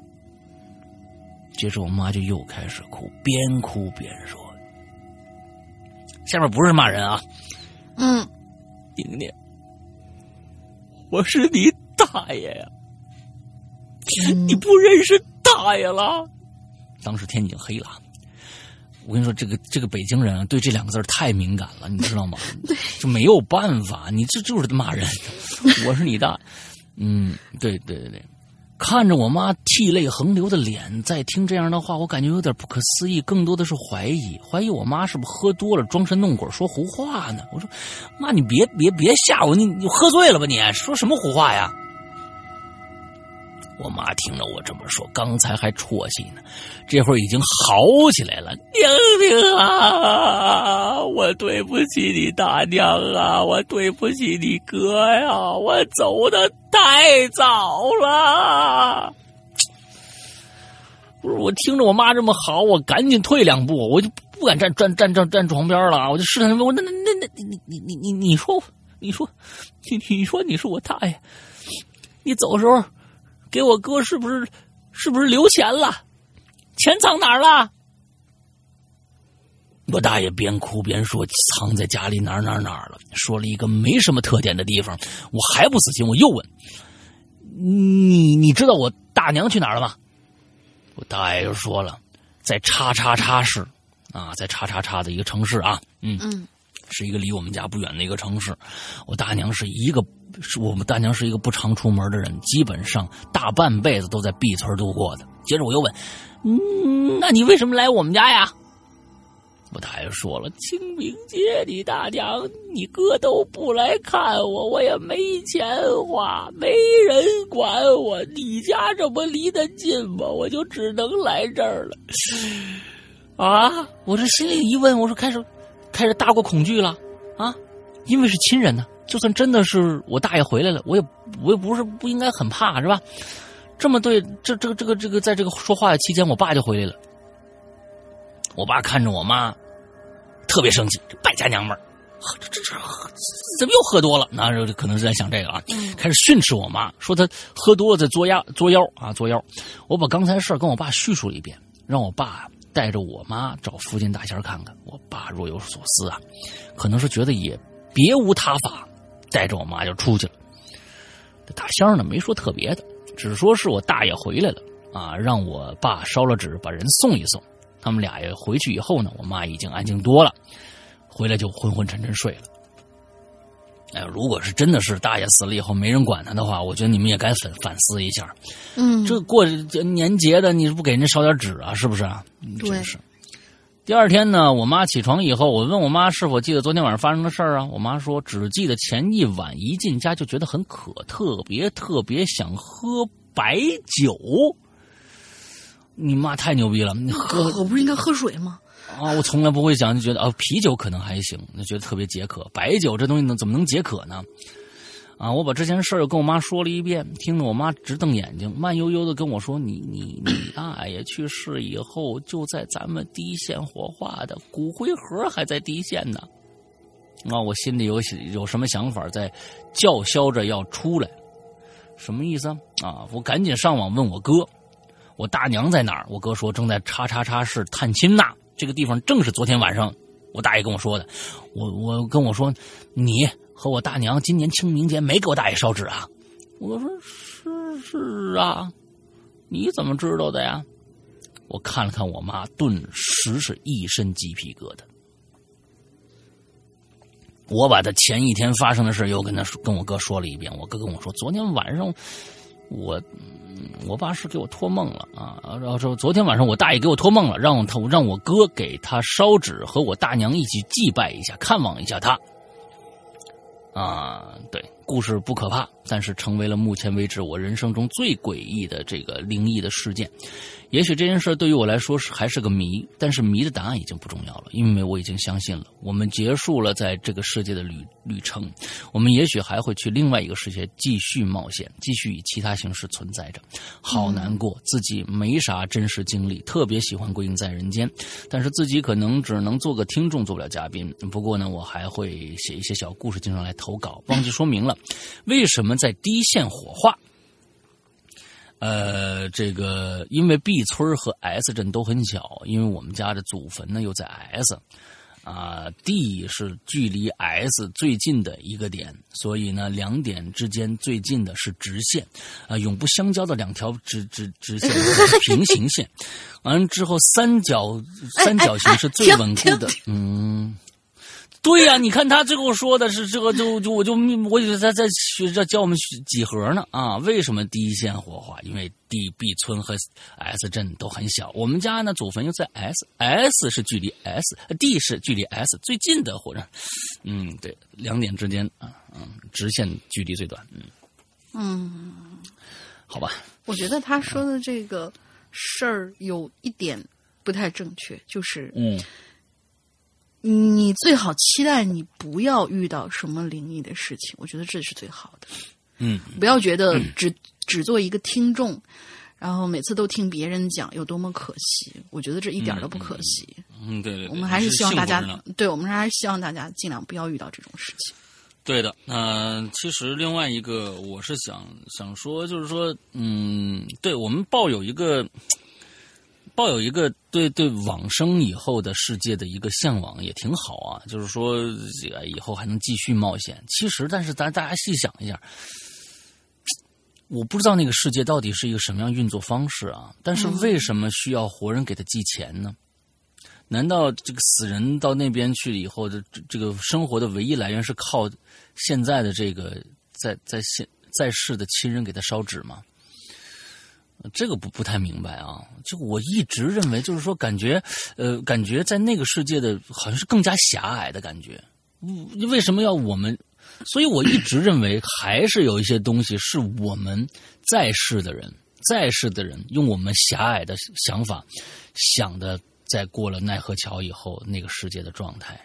接着我妈就又开始哭，边哭边说：“下面不是骂人啊，嗯，宁宁，我是你大爷呀！你不认识大爷了？”当时天已经黑了。我跟你说，这个这个北京人啊，对这两个字太敏感了，你知道吗？就没有办法，你这就是骂人。我是你大，嗯，对对对对。看着我妈涕泪横流的脸，在听这样的话，我感觉有点不可思议，更多的是怀疑，怀疑我妈是不是喝多了，装神弄鬼，说胡话呢？我说，妈，你别别别吓我，你你喝醉了吧你？说什么胡话呀？我妈听了我这么说，刚才还啜泣呢，这会儿已经嚎起来了。宁宁啊，我对不起你大娘啊，我对不起你哥呀，我走的太早了。不是我听着我妈这么嚎，我赶紧退两步，我就不敢站站站站站床边了，我就试探着问我那那那那你你你你你说你说你你说你是我大爷，你走的时候。给我哥是不是是不是留钱了？钱藏哪儿了？我大爷边哭边说：“藏在家里哪儿哪儿哪儿了。”说了一个没什么特点的地方，我还不死心，我又问：“你你知道我大娘去哪儿了吗？”我大爷就说了：“在叉叉叉市啊，在叉叉叉的一个城市啊，嗯嗯，是一个离我们家不远的一个城市。我大娘是一个。”是我们大娘是一个不常出门的人，基本上大半辈子都在 B 村度过的。接着我又问：“嗯，那你为什么来我们家呀？”我大爷说了：“清明节，你大娘、你哥都不来看我，我也没钱花，没人管我。你家这不离得近吗？我就只能来这儿了。”啊！我这心里一问，我说开始开始大过恐惧了啊，因为是亲人呢。就算真的是我大爷回来了，我也我也不是不应该很怕是吧？这么对，这这个这个这个，在这个说话的期间，我爸就回来了。我爸看着我妈，特别生气，这败家娘们儿，这这这怎么又喝多了？那时候可能是在想这个啊，开始训斥我妈，说她喝多了在作妖作妖啊作妖。我把刚才事儿跟我爸叙述了一遍，让我爸带着我妈找附近大仙看看。我爸若有所思啊，可能是觉得也别无他法。带着我妈就出去了。这大仙呢没说特别的，只说是我大爷回来了啊，让我爸烧了纸把人送一送。他们俩也回去以后呢，我妈已经安静多了，回来就昏昏沉沉睡了。哎，如果是真的是大爷死了以后没人管他的话，我觉得你们也该反反思一下。嗯，这过年节的，你不给人家烧点纸啊？是不是啊？真是。第二天呢，我妈起床以后，我问我妈是否记得昨天晚上发生的事儿啊？我妈说只记得前一晚一进家就觉得很渴，特别特别想喝白酒。你妈太牛逼了，你喝我不是应该喝水吗？啊，我从来不会想，就觉得哦，啤酒可能还行，那觉得特别解渴。白酒这东西能怎么能解渴呢？啊，我把之前事儿又跟我妈说了一遍，听得我妈直瞪眼睛，慢悠悠的跟我说：“你你你大爷去世以后，就在咱们第一线火化的骨灰盒还在第一线呢。”啊，我心里有有什么想法在叫嚣着要出来，什么意思啊？啊，我赶紧上网问我哥，我大娘在哪儿？我哥说正在叉叉叉市探亲呢。这个地方正是昨天晚上我大爷跟我说的。我我跟我说，你和我大娘今年清明节没给我大爷烧纸啊？我说是是啊，你怎么知道的呀？我看了看我妈，顿时是一身鸡皮疙瘩。我把他前一天发生的事又跟他说跟我哥说了一遍。我哥跟我说，昨天晚上我我爸是给我托梦了啊，然后说昨天晚上我大爷给我托梦了，让他让我哥给他烧纸，和我大娘一起祭拜一下，看望一下他。啊，对，故事不可怕，但是成为了目前为止我人生中最诡异的这个灵异的事件。也许这件事对于我来说是还是个谜，但是谜的答案已经不重要了，因为我已经相信了，我们结束了在这个世界的旅旅程，我们也许还会去另外一个世界继续冒险，继续以其他形式存在着。好难过，自己没啥真实经历，特别喜欢《归隐在人间》，但是自己可能只能做个听众，做不了嘉宾。不过呢，我还会写一些小故事，经常来投稿。忘记说明了，为什么在第一线火化？呃，这个因为 B 村和 S 镇都很小，因为我们家的祖坟呢又在 S，啊，D 是距离 S 最近的一个点，所以呢两点之间最近的是直线，啊，永不相交的两条直直直线 平行线，完了之后三角三角形是最稳固的，嗯。对呀，你看他最后说的是这个，就就我就我以为他在学着教我们几何呢啊？为什么第一线火化？因为 D、B 村和 S 镇都很小，我们家呢祖坟又在 S，S 是距离 S，D 是距离 S 最近的火人。嗯，对，两点之间啊，嗯，直线距离最短。嗯嗯，好吧。我觉得他说的这个事儿有一点不太正确，就是嗯。你最好期待你不要遇到什么灵异的事情，我觉得这是最好的。嗯，不要觉得只只做一个听众，然后每次都听别人讲有多么可惜。我觉得这一点都不可惜。嗯，对对。我们还是希望大家，对我们还是希望大家尽量不要遇到这种事情。对的，嗯，其实另外一个我是想想说，就是说，嗯，对我们抱有一个。抱有一个对对往生以后的世界的一个向往也挺好啊，就是说以后还能继续冒险。其实，但是咱大家细想一下，我不知道那个世界到底是一个什么样运作方式啊。但是为什么需要活人给他寄钱呢？难道这个死人到那边去了以后的这个生活的唯一来源是靠现在的这个在在现在世的亲人给他烧纸吗？这个不不太明白啊，就我一直认为，就是说，感觉，呃，感觉在那个世界的好像是更加狭隘的感觉。为什么要我们？所以我一直认为，还是有一些东西是我们在世的人，在世的人用我们狭隘的想法想的，在过了奈何桥以后那个世界的状态。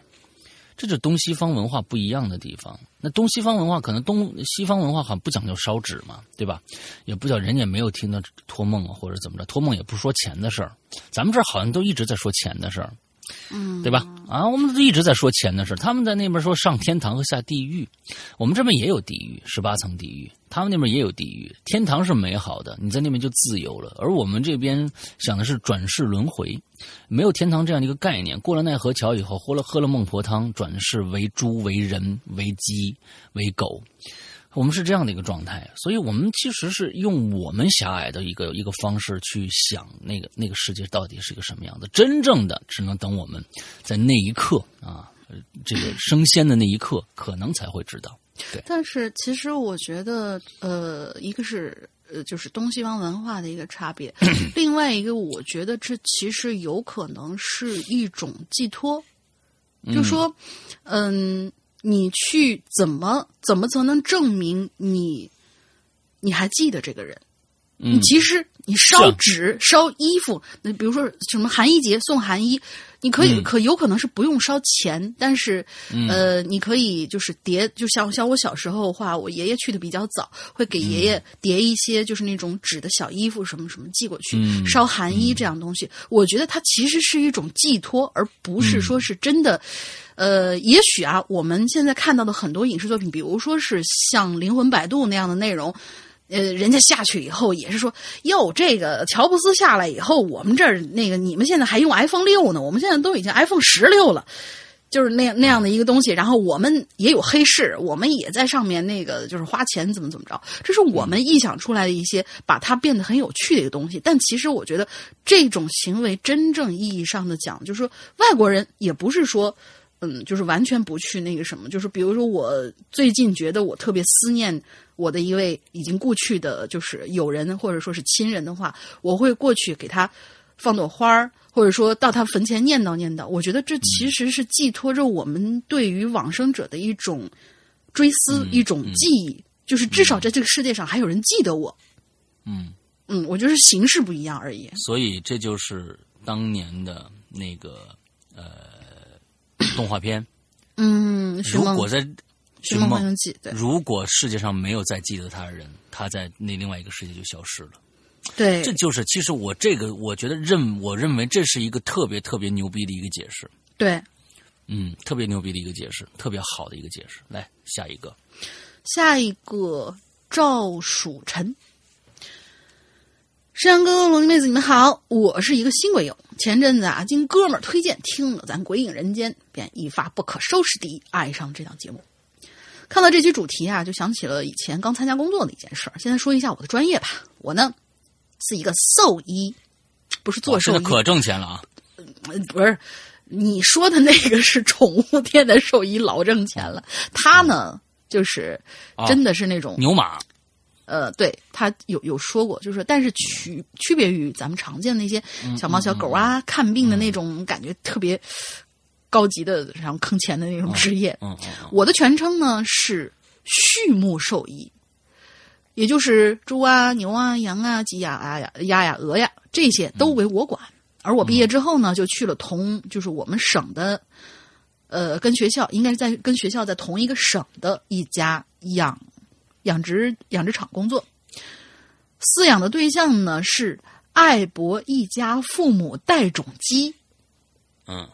这是东西方文化不一样的地方。那东西方文化可能东西方文化好像不讲究烧纸嘛，对吧？也不叫人家没有听到托梦啊，或者怎么着，托梦也不说钱的事儿。咱们这儿好像都一直在说钱的事儿。嗯，对吧？啊，我们一直在说钱的事他们在那边说上天堂和下地狱，我们这边也有地狱，十八层地狱，他们那边也有地狱。天堂是美好的，你在那边就自由了，而我们这边想的是转世轮回，没有天堂这样的一个概念。过了奈何桥以后，喝了喝了孟婆汤，转世为猪、为人、为鸡、为狗。我们是这样的一个状态，所以我们其实是用我们狭隘的一个一个方式去想那个那个世界到底是一个什么样的。真正的只能等我们在那一刻啊，这个升仙的那一刻，可能才会知道。对。但是其实我觉得，呃，一个是呃，就是东西方文化的一个差别，另外一个我觉得这其实有可能是一种寄托，就说，嗯。你去怎么怎么才能证明你你还记得这个人？嗯你其实你烧纸、烧衣服，那比如说什么韩一杰送寒衣，你可以、嗯。可有可能是不用烧钱，但是、呃，你可以就是叠，就像像我小时候的话，我爷爷去的比较早，会给爷爷叠一些就是那种纸的小衣服什么什么寄过去，嗯。烧寒衣这样东西，我觉得它其实是一种寄托，而不是说是真的。呃，也许啊，我们现在看到的很多影视作品，比如说是像《灵魂摆渡》那样的内容，呃，人家下去以后也是说，哟，这个乔布斯下来以后，我们这儿那个你们现在还用 iPhone 六呢，我们现在都已经 iPhone 十六了。就是那样那样的一个东西，然后我们也有黑市，我们也在上面那个就是花钱怎么怎么着，这是我们臆想出来的一些把它变得很有趣的一个东西。但其实我觉得这种行为真正意义上的讲，就是说外国人也不是说。嗯，就是完全不去那个什么，就是比如说我最近觉得我特别思念我的一位已经故去的，就是友人或者说是亲人的话，我会过去给他放朵花儿，或者说到他坟前念叨念叨。我觉得这其实是寄托着我们对于往生者的一种追思，一种记忆，就是至少在这个世界上还有人记得我。嗯，嗯，我觉得是形式不一样而已。所以这就是当年的那个呃动画片。嗯，如果在如果世界上没有再记得他的人，他在那另外一个世界就消失了。对这就是，其实我这个，我觉得认，我认为这是一个特别特别牛逼的一个解释，对。嗯，特别牛逼的一个解释，特别好的一个解释。来，下一个，下一个赵蜀臣，山羊哥、龙妹子，你们好，我是一个新鬼友。前阵子啊，经哥们儿推荐听了咱《鬼影人间》，便一发不可收拾地爱上这档节目。看到这期主题啊，就想起了以前刚参加工作的一件事儿。现在说一下我的专业吧，我呢是一个兽医，不是做兽医，可挣钱了啊！呃不是，你说的那个是宠物店的兽医，老挣钱了。他呢，就是啊真的是那种、牛马，呃，对他有有说过，就是说但是区区别于咱们常见的那些小猫小狗啊，看病的那种感觉特别高级的，然后坑钱的那种职业。我的全称呢是畜牧兽医，也就是猪啊、牛啊、羊啊、鸡呀、鸭呀、鸭呀、鹅呀这些都为我管。而我毕业之后呢，就去了同就是我们省的，呃，跟学校应该是在跟学校在同一个省的一家养养殖养殖场工作。饲养的对象呢是爱博一家父母带种鸡。嗯，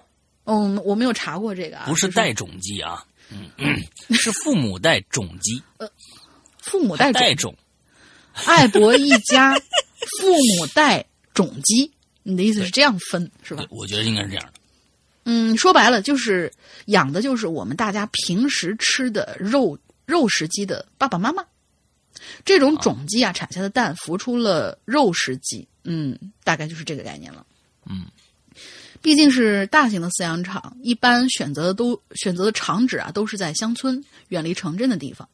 嗯，我没有查过这个啊，不是带种鸡啊，嗯，是父母带种鸡，呃父母带种带种，爱博一家父母带种鸡，你的意思是这样分是吧？我觉得应该是这样的。嗯，说白了就是养的就是我们大家平时吃的肉肉食鸡的爸爸妈妈。这种种鸡啊，产下的蛋孵出了肉食鸡，嗯，大概就是这个概念了。嗯，毕竟是大型的饲养场，一般选择的都选择的场址啊，都是在乡村、远离城镇的地方。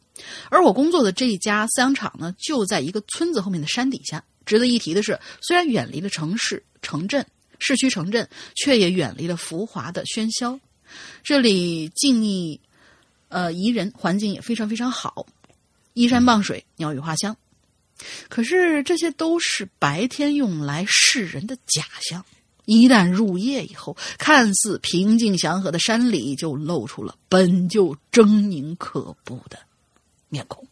而我工作的这一家饲养场呢，就在一个村子后面的山底下。值得一提的是，虽然远离了城市、城镇、市区城镇，却也远离了浮华的喧嚣。这里静谧，呃，宜人，环境也非常非常好，依山傍水，鸟语花香。可是这些都是白天用来示人的假象。一旦入夜以后，看似平静祥和的山里就露出了本就狰狞可怖的面孔。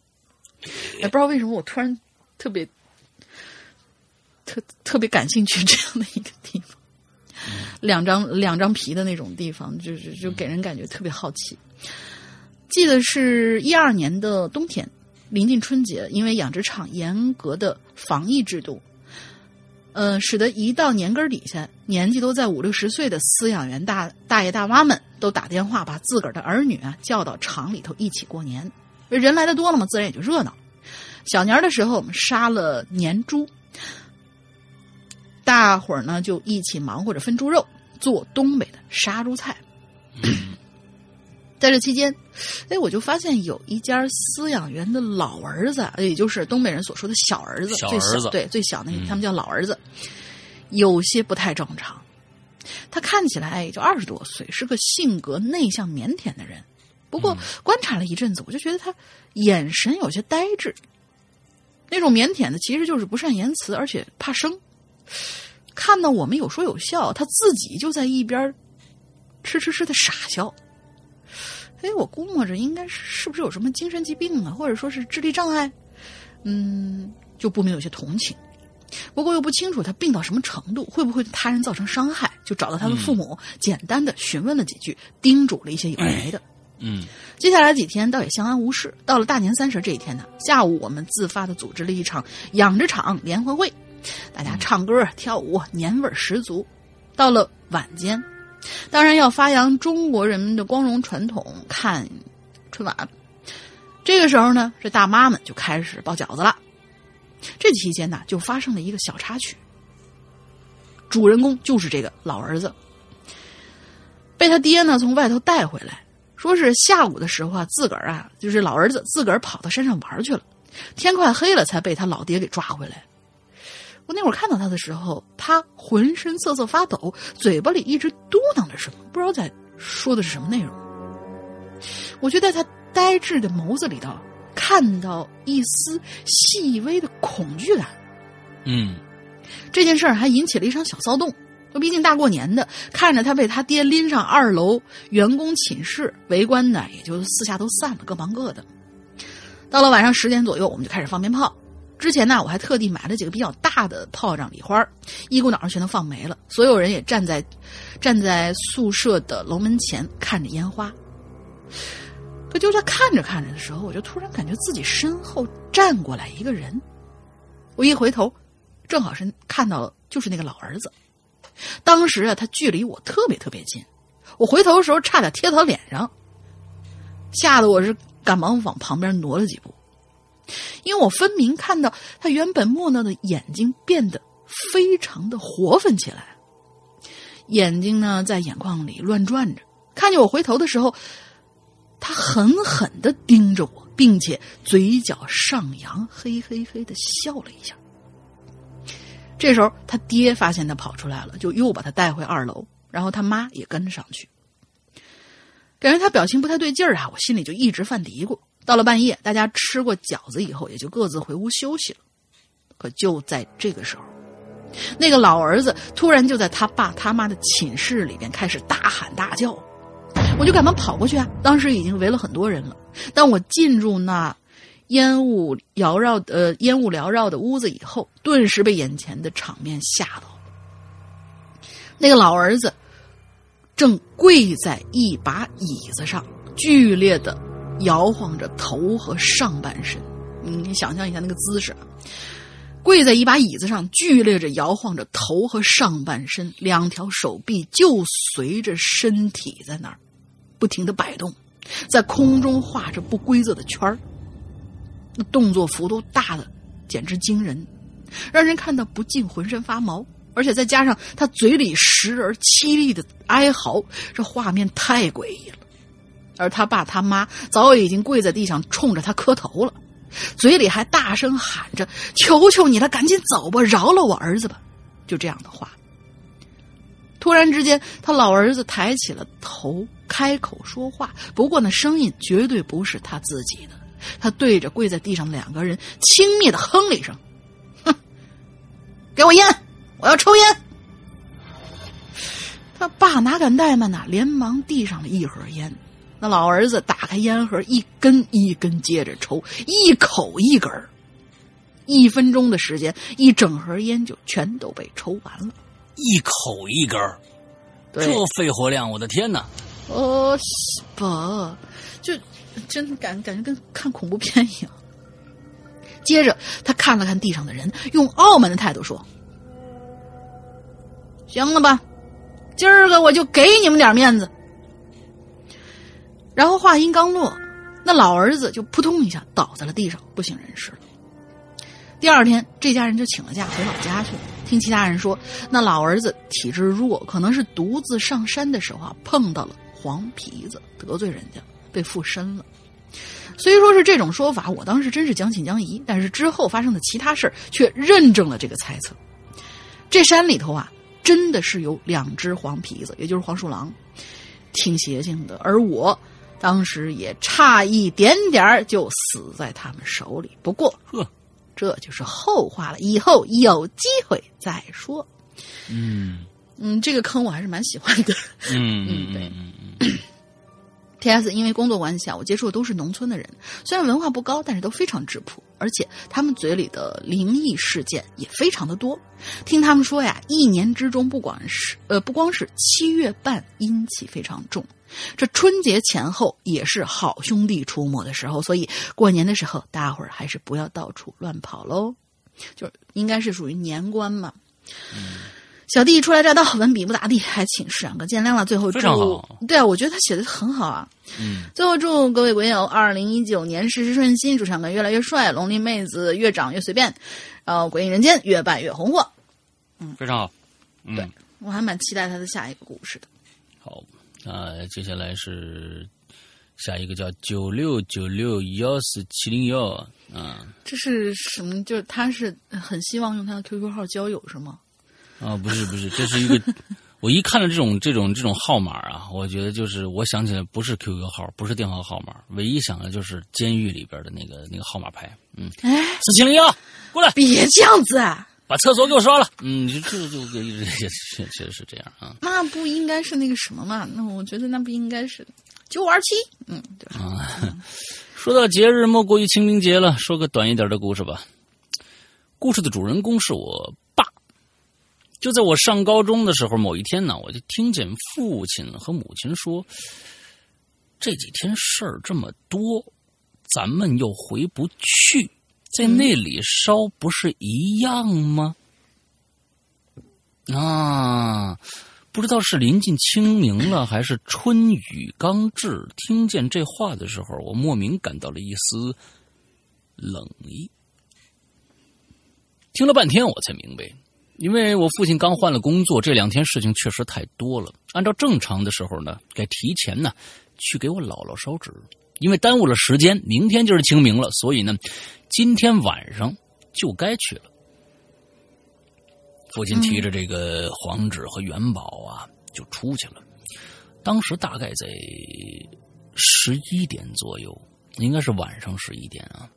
也不知道为什么我突然特别特特别感兴趣这样的一个地方，两张两张皮的那种地方，就是就给人感觉特别好奇。记得是一二年的冬天，临近春节，因为养殖场严格的防疫制度，呃，使得一到年根儿底下，年纪都在五六十岁的饲养员大大爷大妈们都打电话把自个儿的儿女啊叫到厂里头一起过年。人来的多了嘛，自然也就热闹。小年儿的时候，我们杀了年猪，大伙儿呢就一起忙活着分猪肉，做东北的杀猪菜。在这期间，哎，我就发现有一家饲养员的老儿子，也就是东北人所说的小儿子，最小儿子对最小那个，嗯他们叫老儿子，有些不太正常。他看起来也就二十多岁，是个性格内向腼腆的人。不过观察了一阵子，我就觉得他眼神有些呆滞，那种腼腆的其实就是不善言辞，而且怕生。看到我们有说有笑，他自己就在一边痴痴痴的傻笑。哎，我估摸着应该是是不是有什么精神疾病啊，或者说是智力障碍？嗯，就不免有些同情。不过又不清楚他病到什么程度，会不会对他人造成伤害，就找到他的父母，简单的询问了几句，叮嘱了一些有的没的。嗯接下来几天倒也相安无事。到了大年三十这一天呢，下午我们自发的组织了一场养殖场联欢会，大家唱歌跳舞，年味儿十足。到了晚间，当然要发扬中国人民的光荣传统，看春晚。这个时候呢，这大妈们就开始包饺子了。这期间呢，就发生了一个小插曲。主人公就是这个老儿子，被他爹呢从外头带回来，说是下午的时候啊，自个儿啊，就是老儿子自个儿跑到山上玩去了，天快黑了才被他老爹给抓回来。我那会儿看到他的时候，他浑身瑟瑟发抖，嘴巴里一直嘟囔着什么，不知道在说的是什么内容。我觉得他呆滞的眸子里头看到一丝细微的恐惧感。嗯这件事儿还引起了一场小骚动。毕竟大过年的，看着他被他爹拎上二楼员工寝室，围观的也就四下都散了，各忙各的。到了晚上十点左右，我们就开始放鞭炮。之前呢，我还特地买了几个比较大的炮仗礼花，一股脑儿全都放没了。所有人也站在站在宿舍的楼门前看着烟花。可就在看着看着的时候，我就突然感觉自己身后站过来一个人。我一回头，正好是看到，就是那个老儿子。当时啊，他距离我特别特别近，我回头的时候差点贴他脸上，吓得我是赶忙往旁边挪了几步，因为我分明看到他原本木讷的眼睛变得非常的活泛起来，眼睛呢在眼眶里乱转着。看见我回头的时候，他狠狠的盯着我，并且嘴角上扬，嘿嘿嘿的笑了一下。这时候，他爹发现他跑出来了，就又把他带回二楼，然后他妈也跟上去。感觉他表情不太对劲儿啊，我心里就一直犯嘀咕。到了半夜，大家吃过饺子以后，也就各自回屋休息了。可就在这个时候，那个老儿子突然就在他爸他妈的寝室里边开始大喊大叫，我就赶忙跑过去啊。当时已经围了很多人了，当我进入那烟雾缭绕的、呃、烟雾缭绕的屋子以后，顿时被眼前的场面吓到了。那个老儿子正跪在一把椅子上，剧烈的摇晃着头和上半身。你想象一下那个姿势，跪在一把椅子上，剧烈着摇晃着头和上半身，两条手臂就随着身体在那儿不停的摆动，在空中画着不规则的圈儿。那动作幅度大的简直惊人，让人看到不禁浑身发毛。而且再加上他嘴里时而凄厉的哀嚎，这画面太诡异了。而他爸他妈早已经跪在地上，冲着他磕头了，嘴里还大声喊着：“求求你了，赶紧走吧，饶了我儿子吧！”就这样的话。突然之间，他老儿子抬起了头，开口说话，不过那声音绝对不是他自己的。他对着跪在地上的两个人轻蔑的哼了一声：“哼，给我烟，我要抽烟。”他爸哪敢怠慢呐，连忙递上了一盒烟。那老儿子打开烟盒，一根一根接着抽，一口一根儿。一分钟的时间，一整盒烟就全都被抽完了。一口一根儿，这肺活量，我的天哪！哦，不，就真的感感觉跟看恐怖片一样。接着，他看了看地上的人，用傲慢的态度说：“行了吧，今儿个我就给你们点面子。”然后话音刚落，那老儿子就扑通一下倒在了地上，不省人事了。第二天，这家人就请了假回老家去了。听其他人说，那老儿子体质弱，可能是独自上山的时候啊碰到了黄皮子，得罪人家，被附身了。虽说是这种说法，我当时真是将信将疑，但是之后发生的其他事儿却认证了这个猜测。这山里头啊，真的是有两只黄皮子，也就是黄鼠狼，挺邪性的。而我当时也差一点点儿就死在他们手里。不过，呵，这就是后话了，以后有机会再说。嗯嗯，这个坑我还是蛮喜欢的。嗯嗯对嗯嗯 T.S. 因为工作关系啊，我接触的都是农村的人，虽然文化不高，但是都非常质朴，而且他们嘴里的灵异事件也非常的多。听他们说呀，一年之中不管是呃不光是七月半阴气非常重，这春节前后也是好兄弟出没的时候，所以过年的时候大伙儿还是不要到处乱跑喽，就是应该是属于年关嘛。小弟初来乍到，文笔不咋地，还请师长哥见谅了。最后祝对啊，我觉得他写的很好啊。嗯最后祝各位鬼友二零一九年事事顺心，主唱哥越来越帅，龙鳞妹子越长越随便，然后鬼影人间越办越红火。嗯，非常好。嗯，对我还蛮期待他的下一个故事的。好，那接下来是下一个叫九六九六幺四七零幺啊这是什么？就是他是很希望用他的 QQ 号交友是吗？啊，不是不是，这是一个。我一看到这种这种这种号码啊，我觉得就是我想起来不是 QQ 号，不是电话号码，唯一想的就是监狱里边的那个那个号码牌。嗯，哎，四七零幺，过来，别这样子啊！把厕所给我刷了。嗯，就就就就一直 也确确实是这样啊那不应该是那个什么嘛？那我觉得那不应该是九五二七。嗯，对吧？啊。说到节日，莫过于清明节了。说个短一点的故事吧。故事的主人公是我爸。就在我上高中的时候，某一天呢，我就听见父亲和母亲说：“这几天事儿这么多，咱们又回不去，在那里烧不是一样吗？”啊，不知道是临近清明了，还是春雨刚至。听见这话的时候，我莫名感到了一丝冷意。听了半天，我才明白，因为我父亲刚换了工作，这两天事情确实太多了。按照正常的时候呢，该提前呢去给我姥姥烧纸，因为耽误了时间，明天就是清明了，所以呢，今天晚上就该去了。父亲提着这个黄纸和元宝啊，就出去了。当时大概在十一点左右，应该是晚上十一点啊。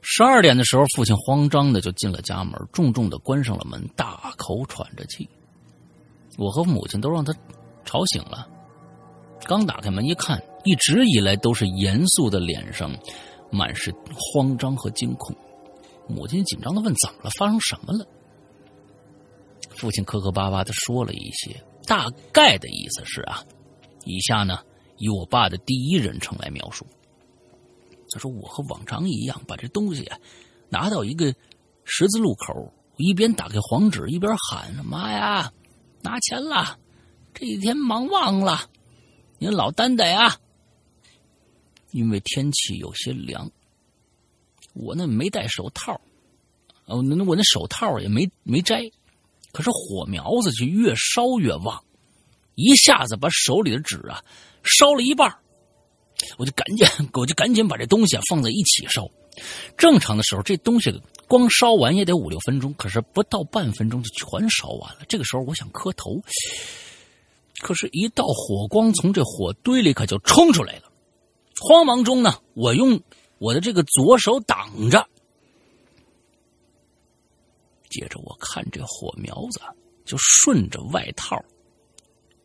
十二点的时候，父亲慌张的就进了家门，重重的关上了门，大口喘着气。我和母亲都让他吵醒了。刚打开门一看，一直以来都是严肃的脸上，满是慌张和惊恐。母亲紧张的问：“怎么了？发生什么了？”父亲磕磕巴巴的说了一些，大概的意思是啊，以下呢以我爸的第一人称来描述。他说：“我和往常一样，把这东西啊拿到一个十字路口，一边打开黄纸，一边喊：‘妈呀，拿钱了！这几天忙忘了，您老担待啊！’因为天气有些凉，我那没戴手套，哦，那我那手套也没没摘，可是火苗子就越烧越旺，一下子把手里的纸啊烧了一半我就赶紧，我就赶紧把这东西啊放在一起烧。正常的时候，这东西光烧完也得五六分钟，可是不到半分钟就全烧完了。这个时候，我想磕头，可是，一道火光从这火堆里可就冲出来了。慌忙中呢，我用我的这个左手挡着，接着我看这火苗子就顺着外套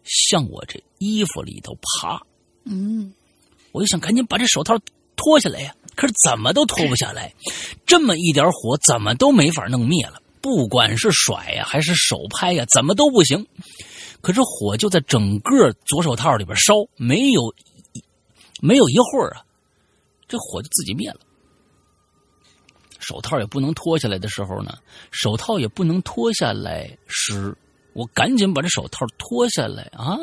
向我这衣服里头爬。嗯，我就想赶紧把这手套脱下来呀，可是怎么都脱不下来，这么一点火怎么都没法弄灭了，不管是甩呀还是手拍呀，怎么都不行。可是火就在整个左手套里边烧，没有没有一会儿啊，这火就自己灭了。手套也不能脱下来的时候呢，手套也不能脱下来时，我赶紧把这手套脱下来啊！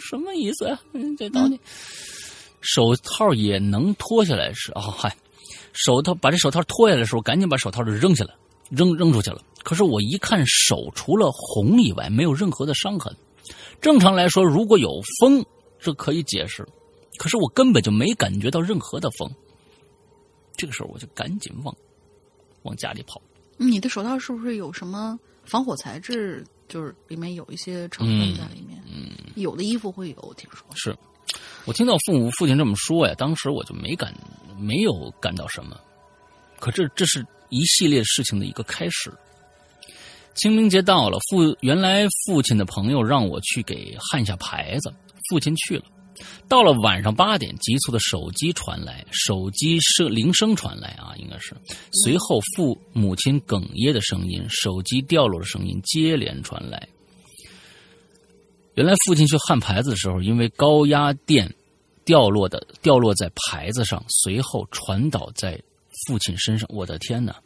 什么意思啊？嗯这到底？手套也能脱下来时啊？嗨，手套把这手套脱下来的时候，赶紧把手套就扔下来，扔扔出去了。可是我一看手，除了红以外，没有任何的伤痕。正常来说，如果有风，这可以解释。可是我根本就没感觉到任何的风。这个时候，我就赶紧往往家里跑。你的手套是不是有什么防火材质？就是里面有一些成分在里面。嗯，有的衣服会有，听说。是我听到父母父亲这么说呀，当时我就没感没有感到什么。可这这是一系列事情的一个开始。清明节到了，父原来父亲的朋友让我去给焊下牌子，父亲去了。到了晚上八点，急促的手机传来，手机声铃声传来啊，应该是。随后父母亲哽咽的声音，手机掉落的声音接连传来。原来父亲去焊牌子的时候，因为高压电掉落的掉落在牌子上，随后传导在父亲身上。我的天哪！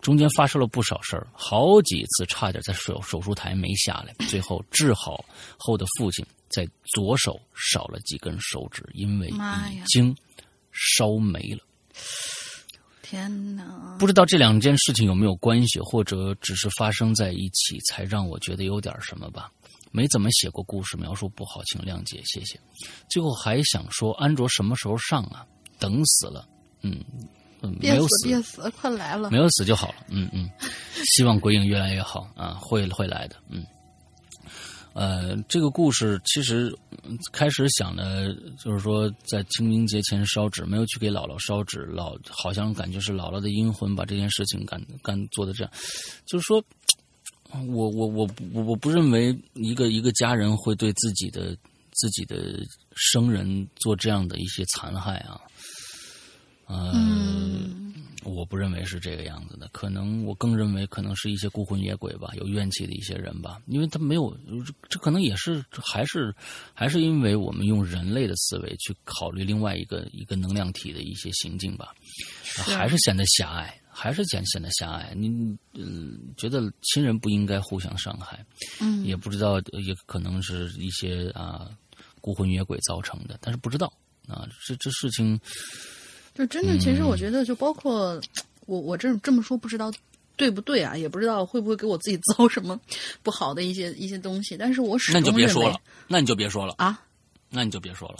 中间发生了不少事儿，好几次差点在手手术台没下来。最后治好后的父亲在左手少了几根手指，因为已经烧没了。天哪！不知道这两件事情有没有关系，或者只是发生在一起，才让我觉得有点什么吧。没怎么写过故事，描述不好，请谅解，谢谢。最后还想说，安卓什么时候上啊？等死了，嗯。没有死，别死，快来了！没有死就好了，嗯嗯，希望鬼影越来越好啊，会会来的，嗯。呃，这个故事其实开始想的，就是说在清明节前烧纸，没有去给姥姥烧纸，老好像感觉是姥姥的阴魂把这件事情干干做的这样，就是说，我我我我我不认为一个一个家人会对自己的自己的生人做这样的一些残害啊。嗯，我不认为是这个样子的，可能我更认为可能是一些孤魂野鬼吧，有怨气的一些人吧，因为他没有，这可能也是还是还是因为我们用人类的思维去考虑另外一个一个能量体的一些行径吧，还是显得狭隘，还是显显得狭隘。你嗯，觉得亲人不应该互相伤害，嗯，也不知道也可能是一些啊孤魂野鬼造成的，但是不知道啊，这这事情。就真的，其实我觉得，就包括我，我这这么说不知道对不对啊？也不知道会不会给我自己遭什么不好的一些一些东西。但是我始终那你就别说了，那你就别说了啊，那你就别说了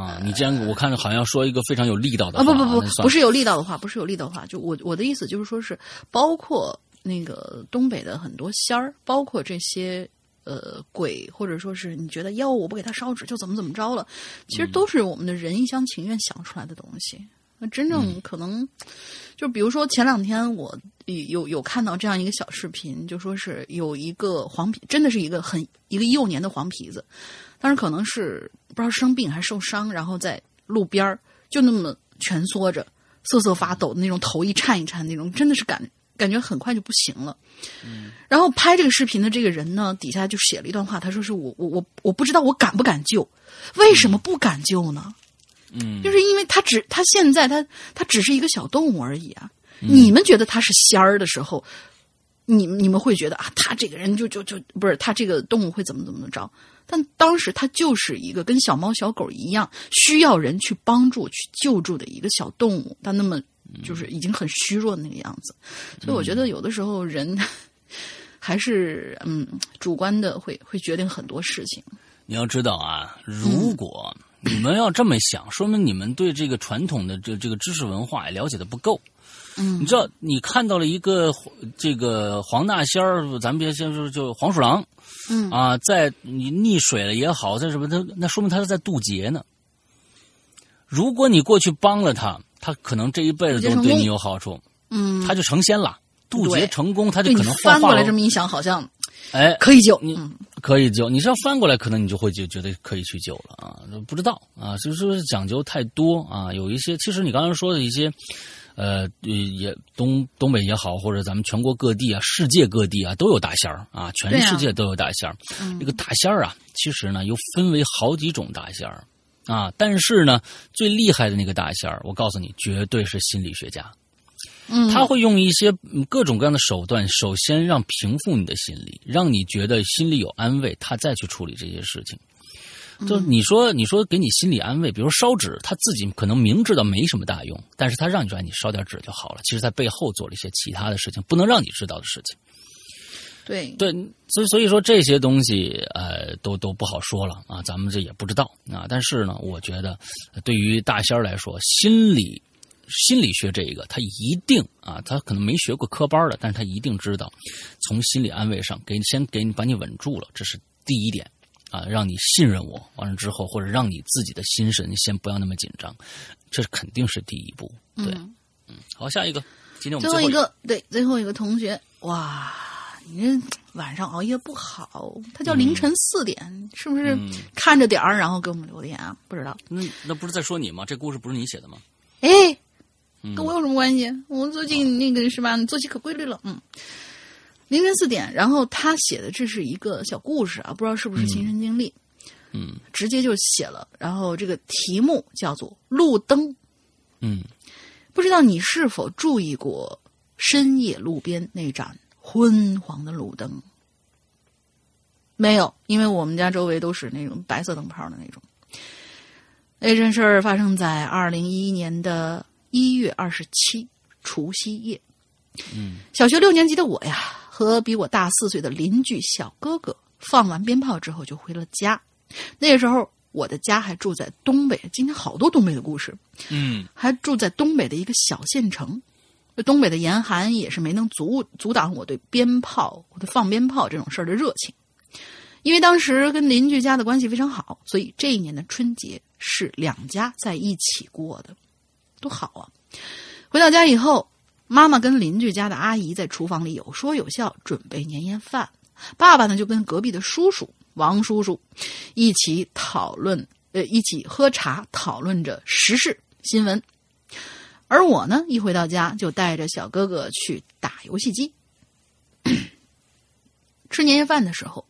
啊！你既然我看着好像说一个非常有力道的啊，不不不，不是有力道的话，不是有力道的话，就我我的意思就是说是包括那个东北的很多仙儿，包括这些呃鬼，或者说是你觉得哟，我不给他烧纸就怎么怎么着了，其实都是我们的人一厢情愿想出来的东西。那真正可能，就比如说前两天我有有看到这样一个小视频，就说是有一个黄皮，真的是一个很一个幼年的黄皮子，但是可能是不知道生病还是受伤，然后在路边就那么蜷缩着，瑟瑟发抖的那种，头一颤一颤那种，真的是感感觉很快就不行了。嗯，然后拍这个视频的这个人呢，底下就写了一段话，他说是我我我我不知道我敢不敢救，为什么不敢救呢？嗯，就是因为他只他现在他他只是一个小动物而已啊！你们觉得他是仙儿的时候，你你们会觉得啊，他这个人就就就不是他这个动物会怎么怎么着？但当时他就是一个跟小猫小狗一样需要人去帮助去救助的一个小动物，他那么就是已经很虚弱的那个样子，所以我觉得有的时候人还是嗯主观的会会决定很多事情。你要知道啊，如果。你们要这么想，说明你们对这个传统的这这个知识文化了解的不够。嗯，你知道，你看到了一个这个黄大仙儿，咱们别先说就黄鼠狼，嗯啊，在你溺水了也好，在什么，他那说明他是在渡劫呢。如果你过去帮了他，他可能这一辈子都对你有好处。嗯，他就成仙了，渡劫成功，他就可能翻过来这么一想，好像。哎，可以救你，可以救。你是要翻过来，可能你就会就觉得可以去救了啊？不知道啊，就是说讲究太多啊。有一些，其实你刚才说的一些，呃，也东东北也好，或者咱们全国各地啊，世界各地啊，都有大仙儿啊，全世界都有大仙儿。这个大仙儿啊，其实呢又分为好几种大仙儿啊。但是呢，最厉害的那个大仙儿，我告诉你，绝对是心理学家。嗯，他会用一些各种各样的手段，首先让平复你的心理，让你觉得心里有安慰，他再去处理这些事情。就你说，你说给你心理安慰，比如烧纸，他自己可能明知道没什么大用，但是他让你说你烧点纸就好了，其实在背后做了一些其他的事情，不能让你知道的事情。对对，所以所以说这些东西，呃，都都不好说了啊，咱们这也不知道啊。但是呢，我觉得对于大仙儿来说，心理。心理学这一个，他一定啊，他可能没学过科班的，但是他一定知道，从心理安慰上给你先给你把你稳住了，这是第一点啊，让你信任我。完了之后，或者让你自己的心神先不要那么紧张，这肯定是第一步。对，嗯，好，下一个，今天我们最后一个对，最后一个同学，哇，你这晚上熬夜不好，他叫凌晨四点，是不是看着点儿，然后给我们留的言啊？不知道，那那不是在说你吗？这故事不是你写的吗？哎，跟我有什么关系？我最近那个是吧，作息可规律了，嗯。凌晨四点，然后他写的这是一个小故事啊，不知道是不是亲身经历，嗯直接就写了。然后这个题目叫做《路灯》，嗯不知道你是否注意过深夜路边那盏昏黄的路灯？没有，因为我们家周围都是那种白色灯泡的那种。那件事儿发生在二零一一年的一月二十七除夕夜。嗯小学六年级的我呀，和比我大四岁的邻居小哥哥放完鞭炮之后就回了家。那个时候我的家还住在东北，今天好多东北的故事。嗯还住在东北的一个小县城。东北的严寒也是没能阻阻挡我对鞭炮、我对放鞭炮这种事儿的热情。因为当时跟邻居家的关系非常好，所以这一年的春节是两家在一起过的，多好啊！回到家以后，妈妈跟邻居家的阿姨在厨房里有说有笑，准备年夜饭。爸爸呢就跟隔壁的叔叔王叔叔一起讨论，呃，一起喝茶，讨论着时事新闻。而我呢，一回到家就带着小哥哥去打游戏机。吃年夜饭的时候，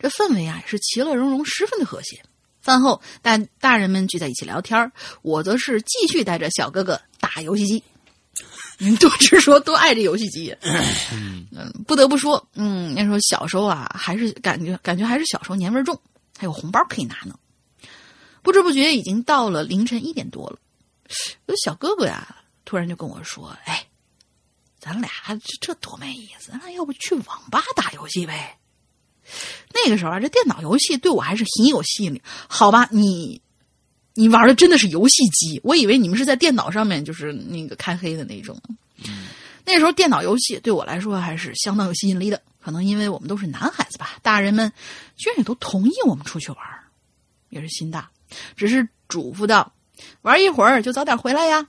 这氛围啊也是其乐融融，十分的和谐。饭后，大大人们聚在一起聊天儿我则是继续带着小哥哥打游戏机。嗯，都直说多爱这游戏机。嗯，不得不说，嗯，那时候小时候啊，还是感觉感觉还是小时候年味儿重，还有红包可以拿呢。不知不觉已经到了凌晨一点多了，有小哥哥呀，突然就跟我说：“哎，咱俩这这多没意思，那要不去网吧打游戏呗？”那个时候啊，这电脑游戏对我还是很有吸引力。好吧，你你玩的真的是游戏机，我以为你们是在电脑上面就是那个开黑的那种。那时候电脑游戏对我来说还是相当有吸引力的，可能因为我们都是男孩子吧，大人们居然也都同意我们出去玩，也是心大，只是嘱咐道：“玩一会儿就早点回来呀。”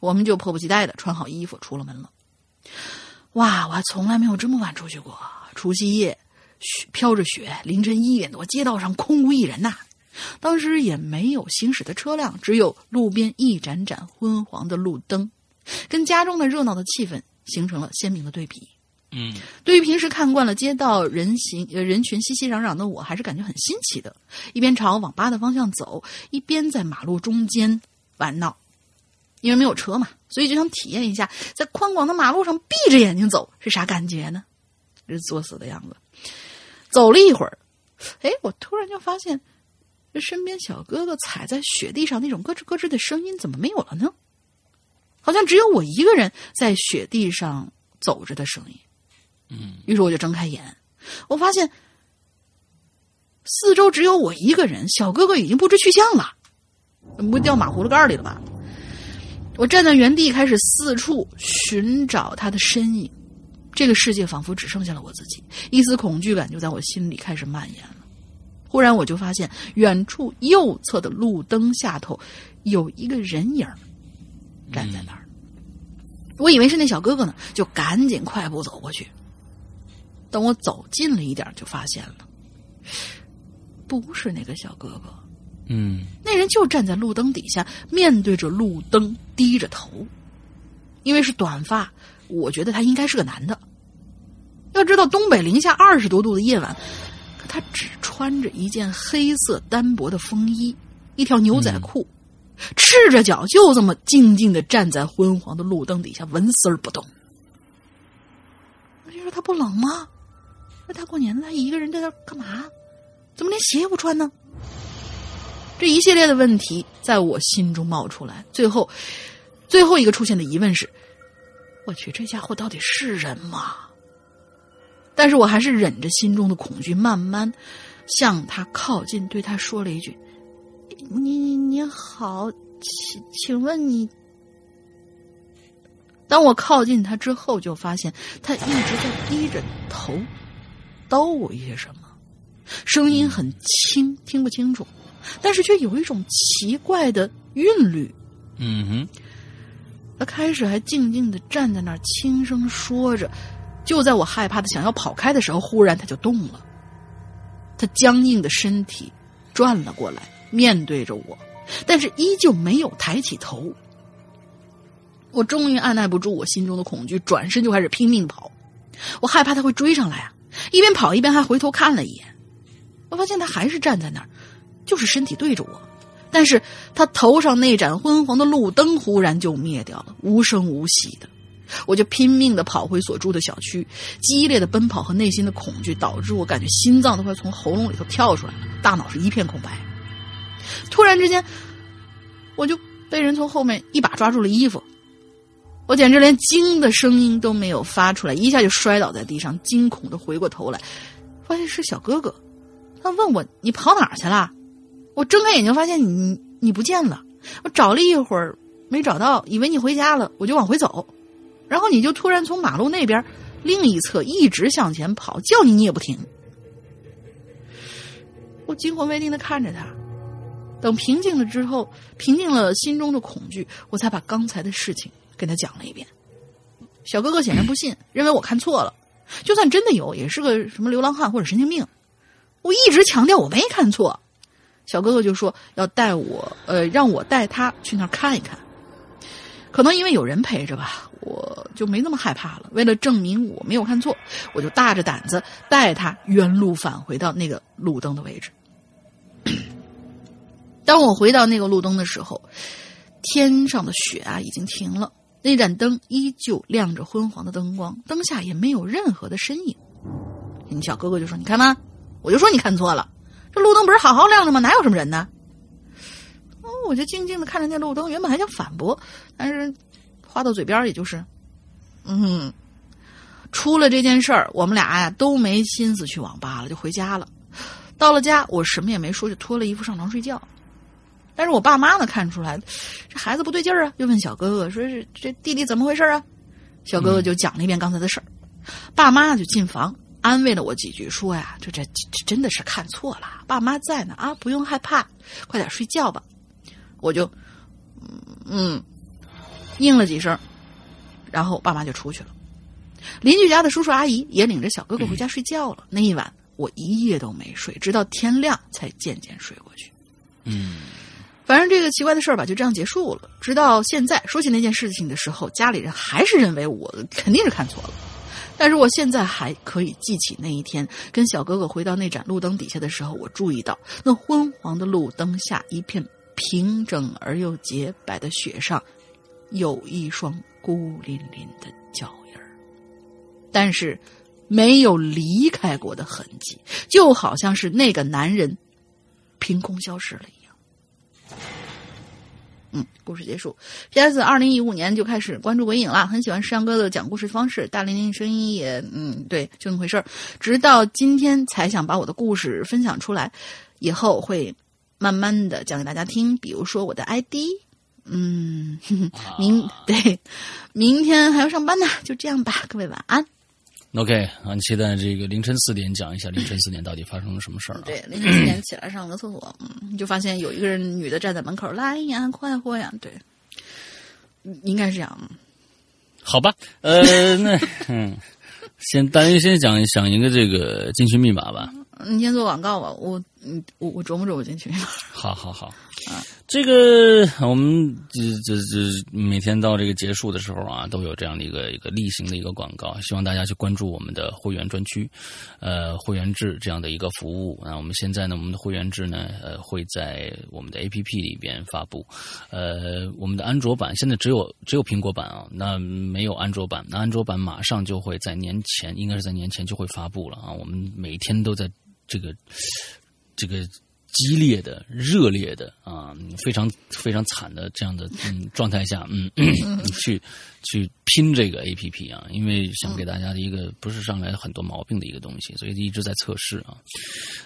我们就迫不及待的穿好衣服出了门了。哇，我还从来没有这么晚出去过。除夕夜，雪飘着雪，凌晨一点多，街道上空无一人呐、当时也没有行驶的车辆，只有路边一盏盏昏黄的路灯，跟家中的热闹的气氛形成了鲜明的对比。嗯对于平时看惯了街道人行呃人群熙熙攘攘的我，还是感觉很新奇的。一边朝网吧的方向走，一边在马路中间玩闹。因为没有车嘛，所以就想体验一下在宽广的马路上闭着眼睛走是啥感觉呢？这是作死的样子。走了一会儿，哎，我突然就发现，这身边小哥哥踩在雪地上那种咯吱咯吱的声音怎么没有了呢？好像只有我一个人在雪地上走着的声音。嗯于是我就睁开眼，我发现四周只有我一个人，小哥哥已经不知去向了，不掉马葫芦盖里了吧？我站在原地，开始四处寻找他的身影。这个世界仿佛只剩下了我自己，一丝恐惧感就在我心里开始蔓延了。忽然，我就发现远处右侧的路灯下头有一个人影站在那儿。我以为是那小哥哥呢，就赶紧快步走过去。等我走近了一点，就发现了，不是那个小哥哥，嗯那人就站在路灯底下，面对着路灯，低着头。因为是短发，我觉得他应该是个男的。要知道，东北零下二十多度的夜晚，可他只穿着一件黑色单薄的风衣，一条牛仔裤，赤着脚，就这么静静的站在昏黄的路灯底下，纹丝儿不动。我就说他不冷吗？那大过年的，他一个人在那干嘛？怎么连鞋也不穿呢？这一系列的问题在我心中冒出来，最后，最后一个出现的疑问是：我去，这家伙到底是人吗？但是我还是忍着心中的恐惧，慢慢向他靠近，对他说了一句：“你你你好，请请问你？”当我靠近他之后，就发现他一直在低着头叨我一些什么，声音很轻，听不清楚，但是却有一种奇怪的韵律。嗯哼他开始还静静的站在那儿，轻声说着。就在我害怕的想要跑开的时候，忽然他就动了。他僵硬的身体转了过来，面对着我，但是依旧没有抬起头。我终于按耐不住我心中的恐惧，转身就开始拼命跑。我害怕他会追上来啊！一边跑一边还回头看了一眼，我发现他还是站在那儿，就是身体对着我。但是他头上那盏昏黄的路灯忽然就灭掉了，无声无息的。我就拼命的跑回所住的小区，激烈的奔跑和内心的恐惧导致我感觉心脏都快从喉咙里头跳出来了，大脑是一片空白。突然之间，我就被人从后面一把抓住了衣服，我简直连惊的声音都没有发出来，一下就摔倒在地上，惊恐的回过头来，发现是小哥哥，他问我你跑哪儿去了？我睁开眼睛发现你你不见了，我找了一会儿没找到，以为你回家了，我就往回走。然后你就突然从马路那边另一侧一直向前跑，叫你你也不停。我惊魂未定的看着他，等平静了之后，平静了心中的恐惧，我才把刚才的事情跟他讲了一遍。小哥哥显然不信，认为我看错了。就算真的有，也是个什么流浪汉或者神经病。我一直强调我没看错，小哥哥就说要带我，呃，让我带他去那儿看一看。可能因为有人陪着吧。我就没那么害怕了。为了证明我没有看错，我就大着胆子带他原路返回到那个路灯的位置。当我回到那个路灯的时候，天上的雪啊已经停了，那盏灯依旧亮着昏黄的灯光，灯下也没有任何的身影。你小哥哥就说：“你看吗？我就说你看错了，这路灯不是好好亮着吗？哪有什么人呢？”哦，我就静静的看着那路灯，原本还想反驳，但是。话到嘴边也就是，嗯，出了这件事儿，我们俩呀都没心思去网吧了，就回家了。到了家，我什么也没说，就脱了衣服上床睡觉。但是我爸妈呢看出来这孩子不对劲儿啊，就问小哥哥说：“是这弟弟怎么回事啊？”小哥哥就讲了一遍刚才的事儿。爸妈就进房安慰了我几句，说呀：“这这这真的是看错了，爸妈在呢啊，不用害怕，快点睡觉吧。”我就，嗯。应了几声，然后爸妈就出去了。邻居家的叔叔阿姨也领着小哥哥回家睡觉了。那一晚我一夜都没睡，直到天亮才渐渐睡过去。嗯，反正这个奇怪的事儿吧，就这样结束了。直到现在说起那件事情的时候，家里人还是认为我肯定是看错了。但是我现在还可以记起那一天，跟小哥哥回到那盏路灯底下的时候，我注意到那昏黄的路灯下一片平整而又洁白的雪上。有一双孤零零的脚印儿，但是没有离开过的痕迹，就好像是那个男人凭空消失了。嗯，故事结束。P.S. 二零一五年就开始关注鬼影了，很喜欢山哥的讲故事方式，大玲玲声音也嗯对，就那么回事儿。直到今天才想把我的故事分享出来，以后会慢慢的讲给大家听，比如说我的 ID。嗯，明对，明天还要上班呢，就这样吧，各位晚安。OK，很，期待这个凌晨四点讲一下凌晨四点到底发生了什么事儿。对，凌晨四点起来上个厕所，嗯，就发现有一个人女的站在门口，来呀，快活呀，对，应该是这样。好吧，呃，那嗯，先大家先讲讲一个这个进群密码吧。你先做广告吧，我嗯，我我琢磨琢磨进群。好好好。啊，这个我们这这这每天到这个结束的时候啊，都有这样的一个一个例行的一个广告，希望大家去关注我们的会员专区，呃，会员制这样的一个服务。那我们现在呢，我们的会员制呢，呃，会在我们的 A P P 里边发布。呃，我们的安卓版现在只有只有苹果版啊，那没有安卓版。那安卓版马上就会在年前，应该是在年前就会发布了啊。我们每天都在这个这个。激烈的、热烈的啊，非常非常惨的这样的嗯状态下，嗯，去去拼这个 A P P 啊，因为想给大家的一个不是上来很多毛病的一个东西，所以一直在测试啊。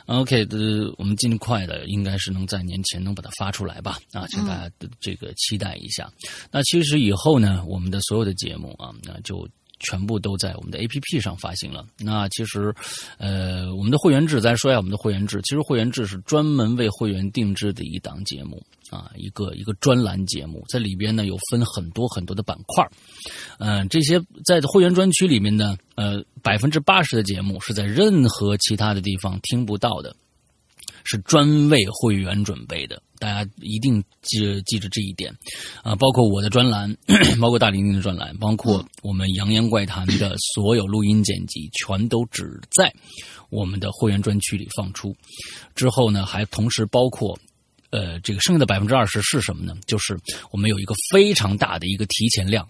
OK 的，我们尽快的应该是能在年前能把它发出来吧啊，请大家的这个期待一下。那其实以后呢，我们的所有的节目啊，那就。全部都在我们的 APP 上发行了。那其实，呃，我们的会员制，咱说一下我们的会员制。其实会员制是专门为会员定制的一档节目啊，一个一个专栏节目，在里边呢有分很多很多的板块嗯，这些在会员专区里面呢，呃，百分之八十的节目是在任何其他的地方听不到的。是专为会员准备的，大家一定记记着这一点啊！包括我的专栏，包括大玲玲的专栏，包括我们《扬言怪谈》的所有录音剪辑，全都只在我们的会员专区里放出。之后呢，还同时包括呃，这个剩下的百分之二十是什么呢？就是我们有一个非常大的一个提前量。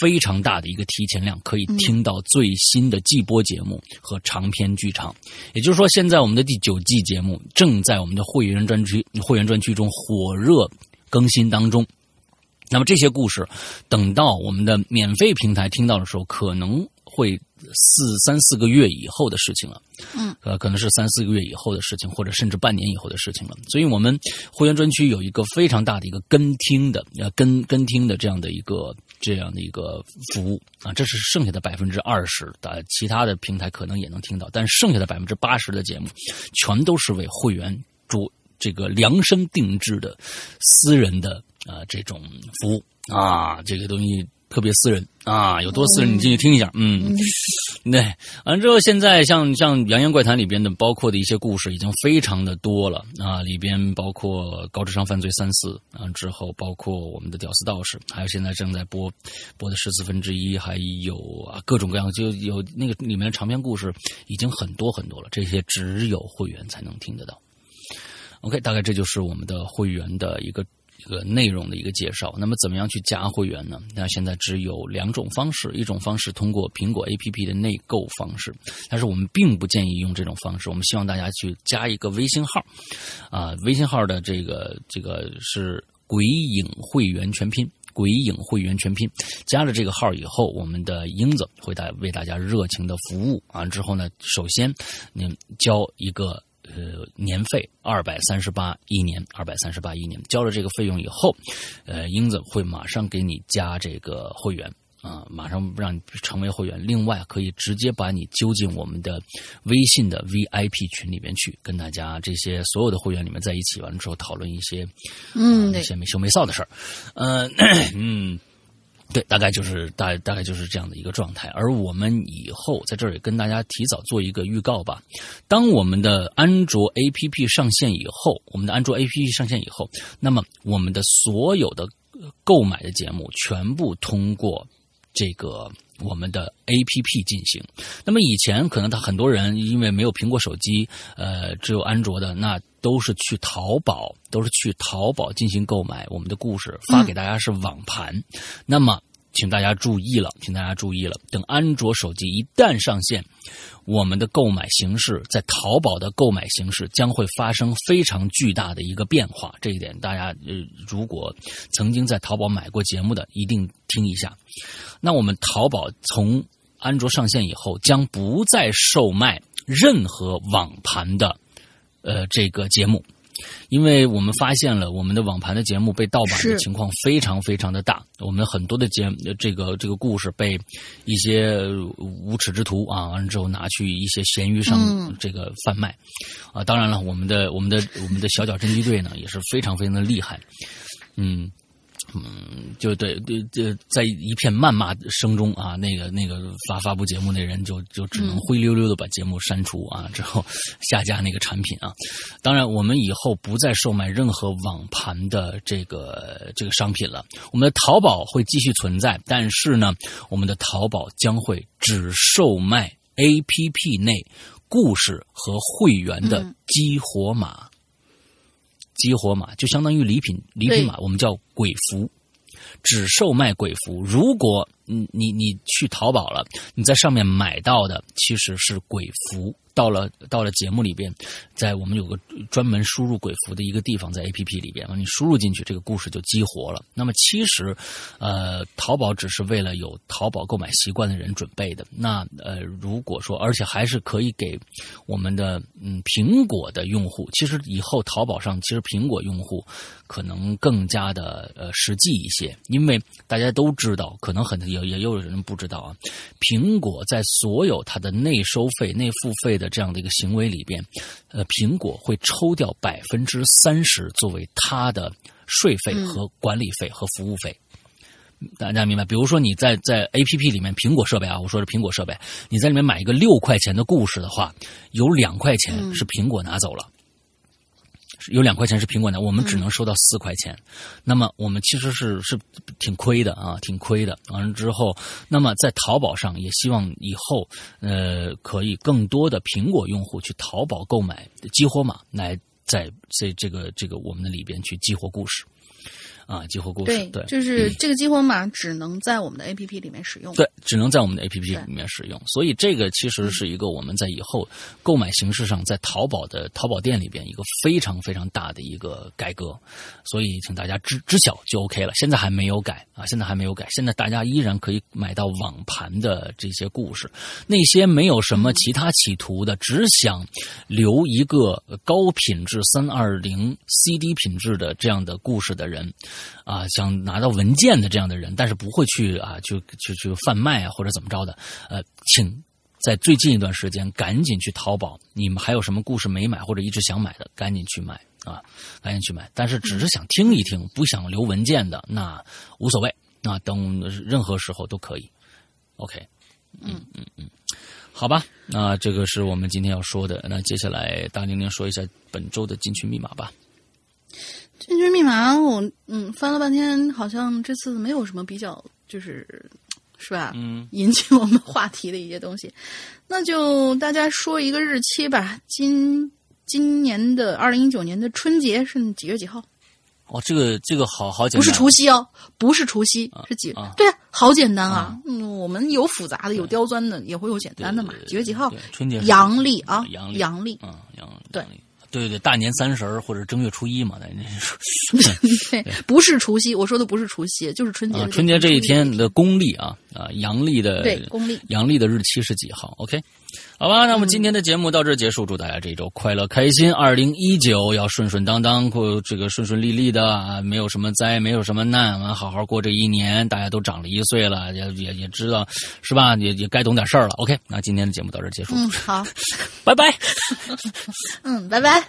非常大的一个提前量，可以听到最新的季播节目和长篇剧场。也就是说，现在我们的第九季节目正在我们的会员专区、会员专区中火热更新当中。那么这些故事，等到我们的免费平台听到的时候，可能会。四三四个月以后的事情了，嗯，呃，可能是三四个月以后的事情，或者甚至半年以后的事情了。所以，我们会员专区有一个非常大的一个跟听的，呃，跟跟听的这样的一个这样的一个服务啊。这是剩下的百分之二十的，其他的平台可能也能听到，但剩下的百分之八十的节目，全都是为会员主这个量身定制的私人的啊这种服务啊，这个东西。特别私人啊，有多私人你进去听一下，嗯，对，完了之后现在像像《洋洋怪谈》里边的包括的一些故事已经非常的多了啊，里边包括高智商犯罪三四啊，之后包括我们的屌丝道士，还有现在正在播播的十四分之一，还有啊各种各样就有那个里面的长篇故事已经很多很多了，这些只有会员才能听得到。OK，大概这就是我们的会员的一个。一个内容的一个介绍。那么，怎么样去加会员呢？那现在只有两种方式，一种方式通过苹果 APP 的内购方式，但是我们并不建议用这种方式。我们希望大家去加一个微信号，啊，微信号的这个这个是“鬼影会员全拼”，“鬼影会员全拼”。加了这个号以后，我们的英子会大为大家热情的服务。完之后呢，首先您交一个。呃，年费二百三十八一年，二百三十八一年，交了这个费用以后，呃，英子会马上给你加这个会员啊，马上让你成为会员。另外，可以直接把你揪进我们的微信的 VIP 群里面去，跟大家这些所有的会员里面在一起，完了之后讨论一些嗯一些没羞没臊的事儿，嗯嗯。对，大概就是大大概就是这样的一个状态。而我们以后在这儿也跟大家提早做一个预告吧。当我们的安卓 APP 上线以后，我们的安卓 APP 上线以后，那么我们的所有的购买的节目全部通过这个我们的 APP 进行。那么以前可能他很多人因为没有苹果手机，呃，只有安卓的那。都是去淘宝，都是去淘宝进行购买。我们的故事发给大家是网盘，那么请大家注意了，请大家注意了。等安卓手机一旦上线，我们的购买形式在淘宝的购买形式将会发生非常巨大的一个变化。这一点大家呃，如果曾经在淘宝买过节目的，一定听一下。那我们淘宝从安卓上线以后，将不再售卖任何网盘的。呃，这个节目，因为我们发现了我们的网盘的节目被盗版的情况非常非常的大，我们很多的节这个这个故事被一些无耻之徒啊，完了之后拿去一些闲鱼上这个贩卖，啊，当然了，我们的我们的我们的小脚侦缉队呢也是非常非常的厉害，嗯。嗯，就对对对，在一片谩骂声中啊，那个那个发发布节目那人就就只能灰溜溜的把节目删除啊，之后下架那个产品啊。当然，我们以后不再售卖任何网盘的这个这个商品了。我们的淘宝会继续存在，但是呢，我们的淘宝将会只售卖 APP 内故事和会员的激活码。激活码就相当于礼品，礼品码我们叫鬼符，只售卖鬼符。如果你你你去淘宝了，你在上面买到的其实是鬼符。到了到了节目里边，在我们有个专门输入鬼符的一个地方，在 A P P 里边你输入进去，这个故事就激活了。那么其实，呃，淘宝只是为了有淘宝购买习惯的人准备的。那呃，如果说，而且还是可以给我们的嗯苹果的用户，其实以后淘宝上其实苹果用户可能更加的呃实际一些，因为大家都知道，可能很也也有人不知道啊。苹果在所有它的内收费、内付费的这样的一个行为里边，呃，苹果会抽掉百分之三十作为它的税费和管理费和服务费。大家明白？比如说你在在 A P P 里面，苹果设备啊，我说是苹果设备，你在里面买一个六块钱的故事的话，有两块钱是苹果拿走了。有两块钱是苹果的，我们只能收到四块钱，那么我们其实是是挺亏的啊，挺亏的。完了之后，那么在淘宝上也希望以后呃可以更多的苹果用户去淘宝购买激活码，来在在这个这个我们的里边去激活故事。啊，激活故事对，就是这个激活码只能在我们的 A P P 里面使用，对，只能在我们的 A P P 里面使用。所以这个其实是一个我们在以后购买形式上，在淘宝的淘宝店里边一个非常非常大的一个改革。所以请大家知知晓就 OK 了。现在还没有改啊，现在还没有改。现在大家依然可以买到网盘的这些故事，那些没有什么其他企图的，只想留一个高品质三二零 C D 品质的这样的故事的人。啊，想拿到文件的这样的人，但是不会去啊，就就去贩卖啊，或者怎么着的，呃，请在最近一段时间赶紧去淘宝，你们还有什么故事没买或者一直想买的，赶紧去买啊，赶紧去买。但是只是想听一听，不想留文件的，那无所谓，那等任何时候都可以。OK，嗯嗯嗯，好吧，那这个是我们今天要说的。那接下来大玲玲说一下本周的进群密码吧。进军密码，我嗯翻了半天，好像这次没有什么比较，就是是吧？嗯，引起我们话题的一些东西，那就大家说一个日期吧。今今年的二零一九年的春节是几月几号？哦，这个这个好好简单，不是除夕哦，不是除夕，是几？对啊，好简单啊。嗯，我们有复杂的，有刁钻的，也会有简单的嘛。几月几号？春节阳历啊，阳历，阳历，嗯，阳对。对对，大年三十或者正月初一嘛，那那说，对，不是除夕，我说的不是除夕，就是春节。春节这一天的公历啊啊，阳历的对公历，阳历的日期是几号？OK，好吧，那我们今天的节目到这结束，祝大家这一周快乐开心，二零一九要顺顺当当过这个顺顺利利的啊，没有什么灾，没有什么难，完好好过这一年，大家都长了一岁了，也也也知道是吧？也也该懂点事儿了。OK，那今天的节目到这结束，嗯，好，拜拜，嗯，拜拜。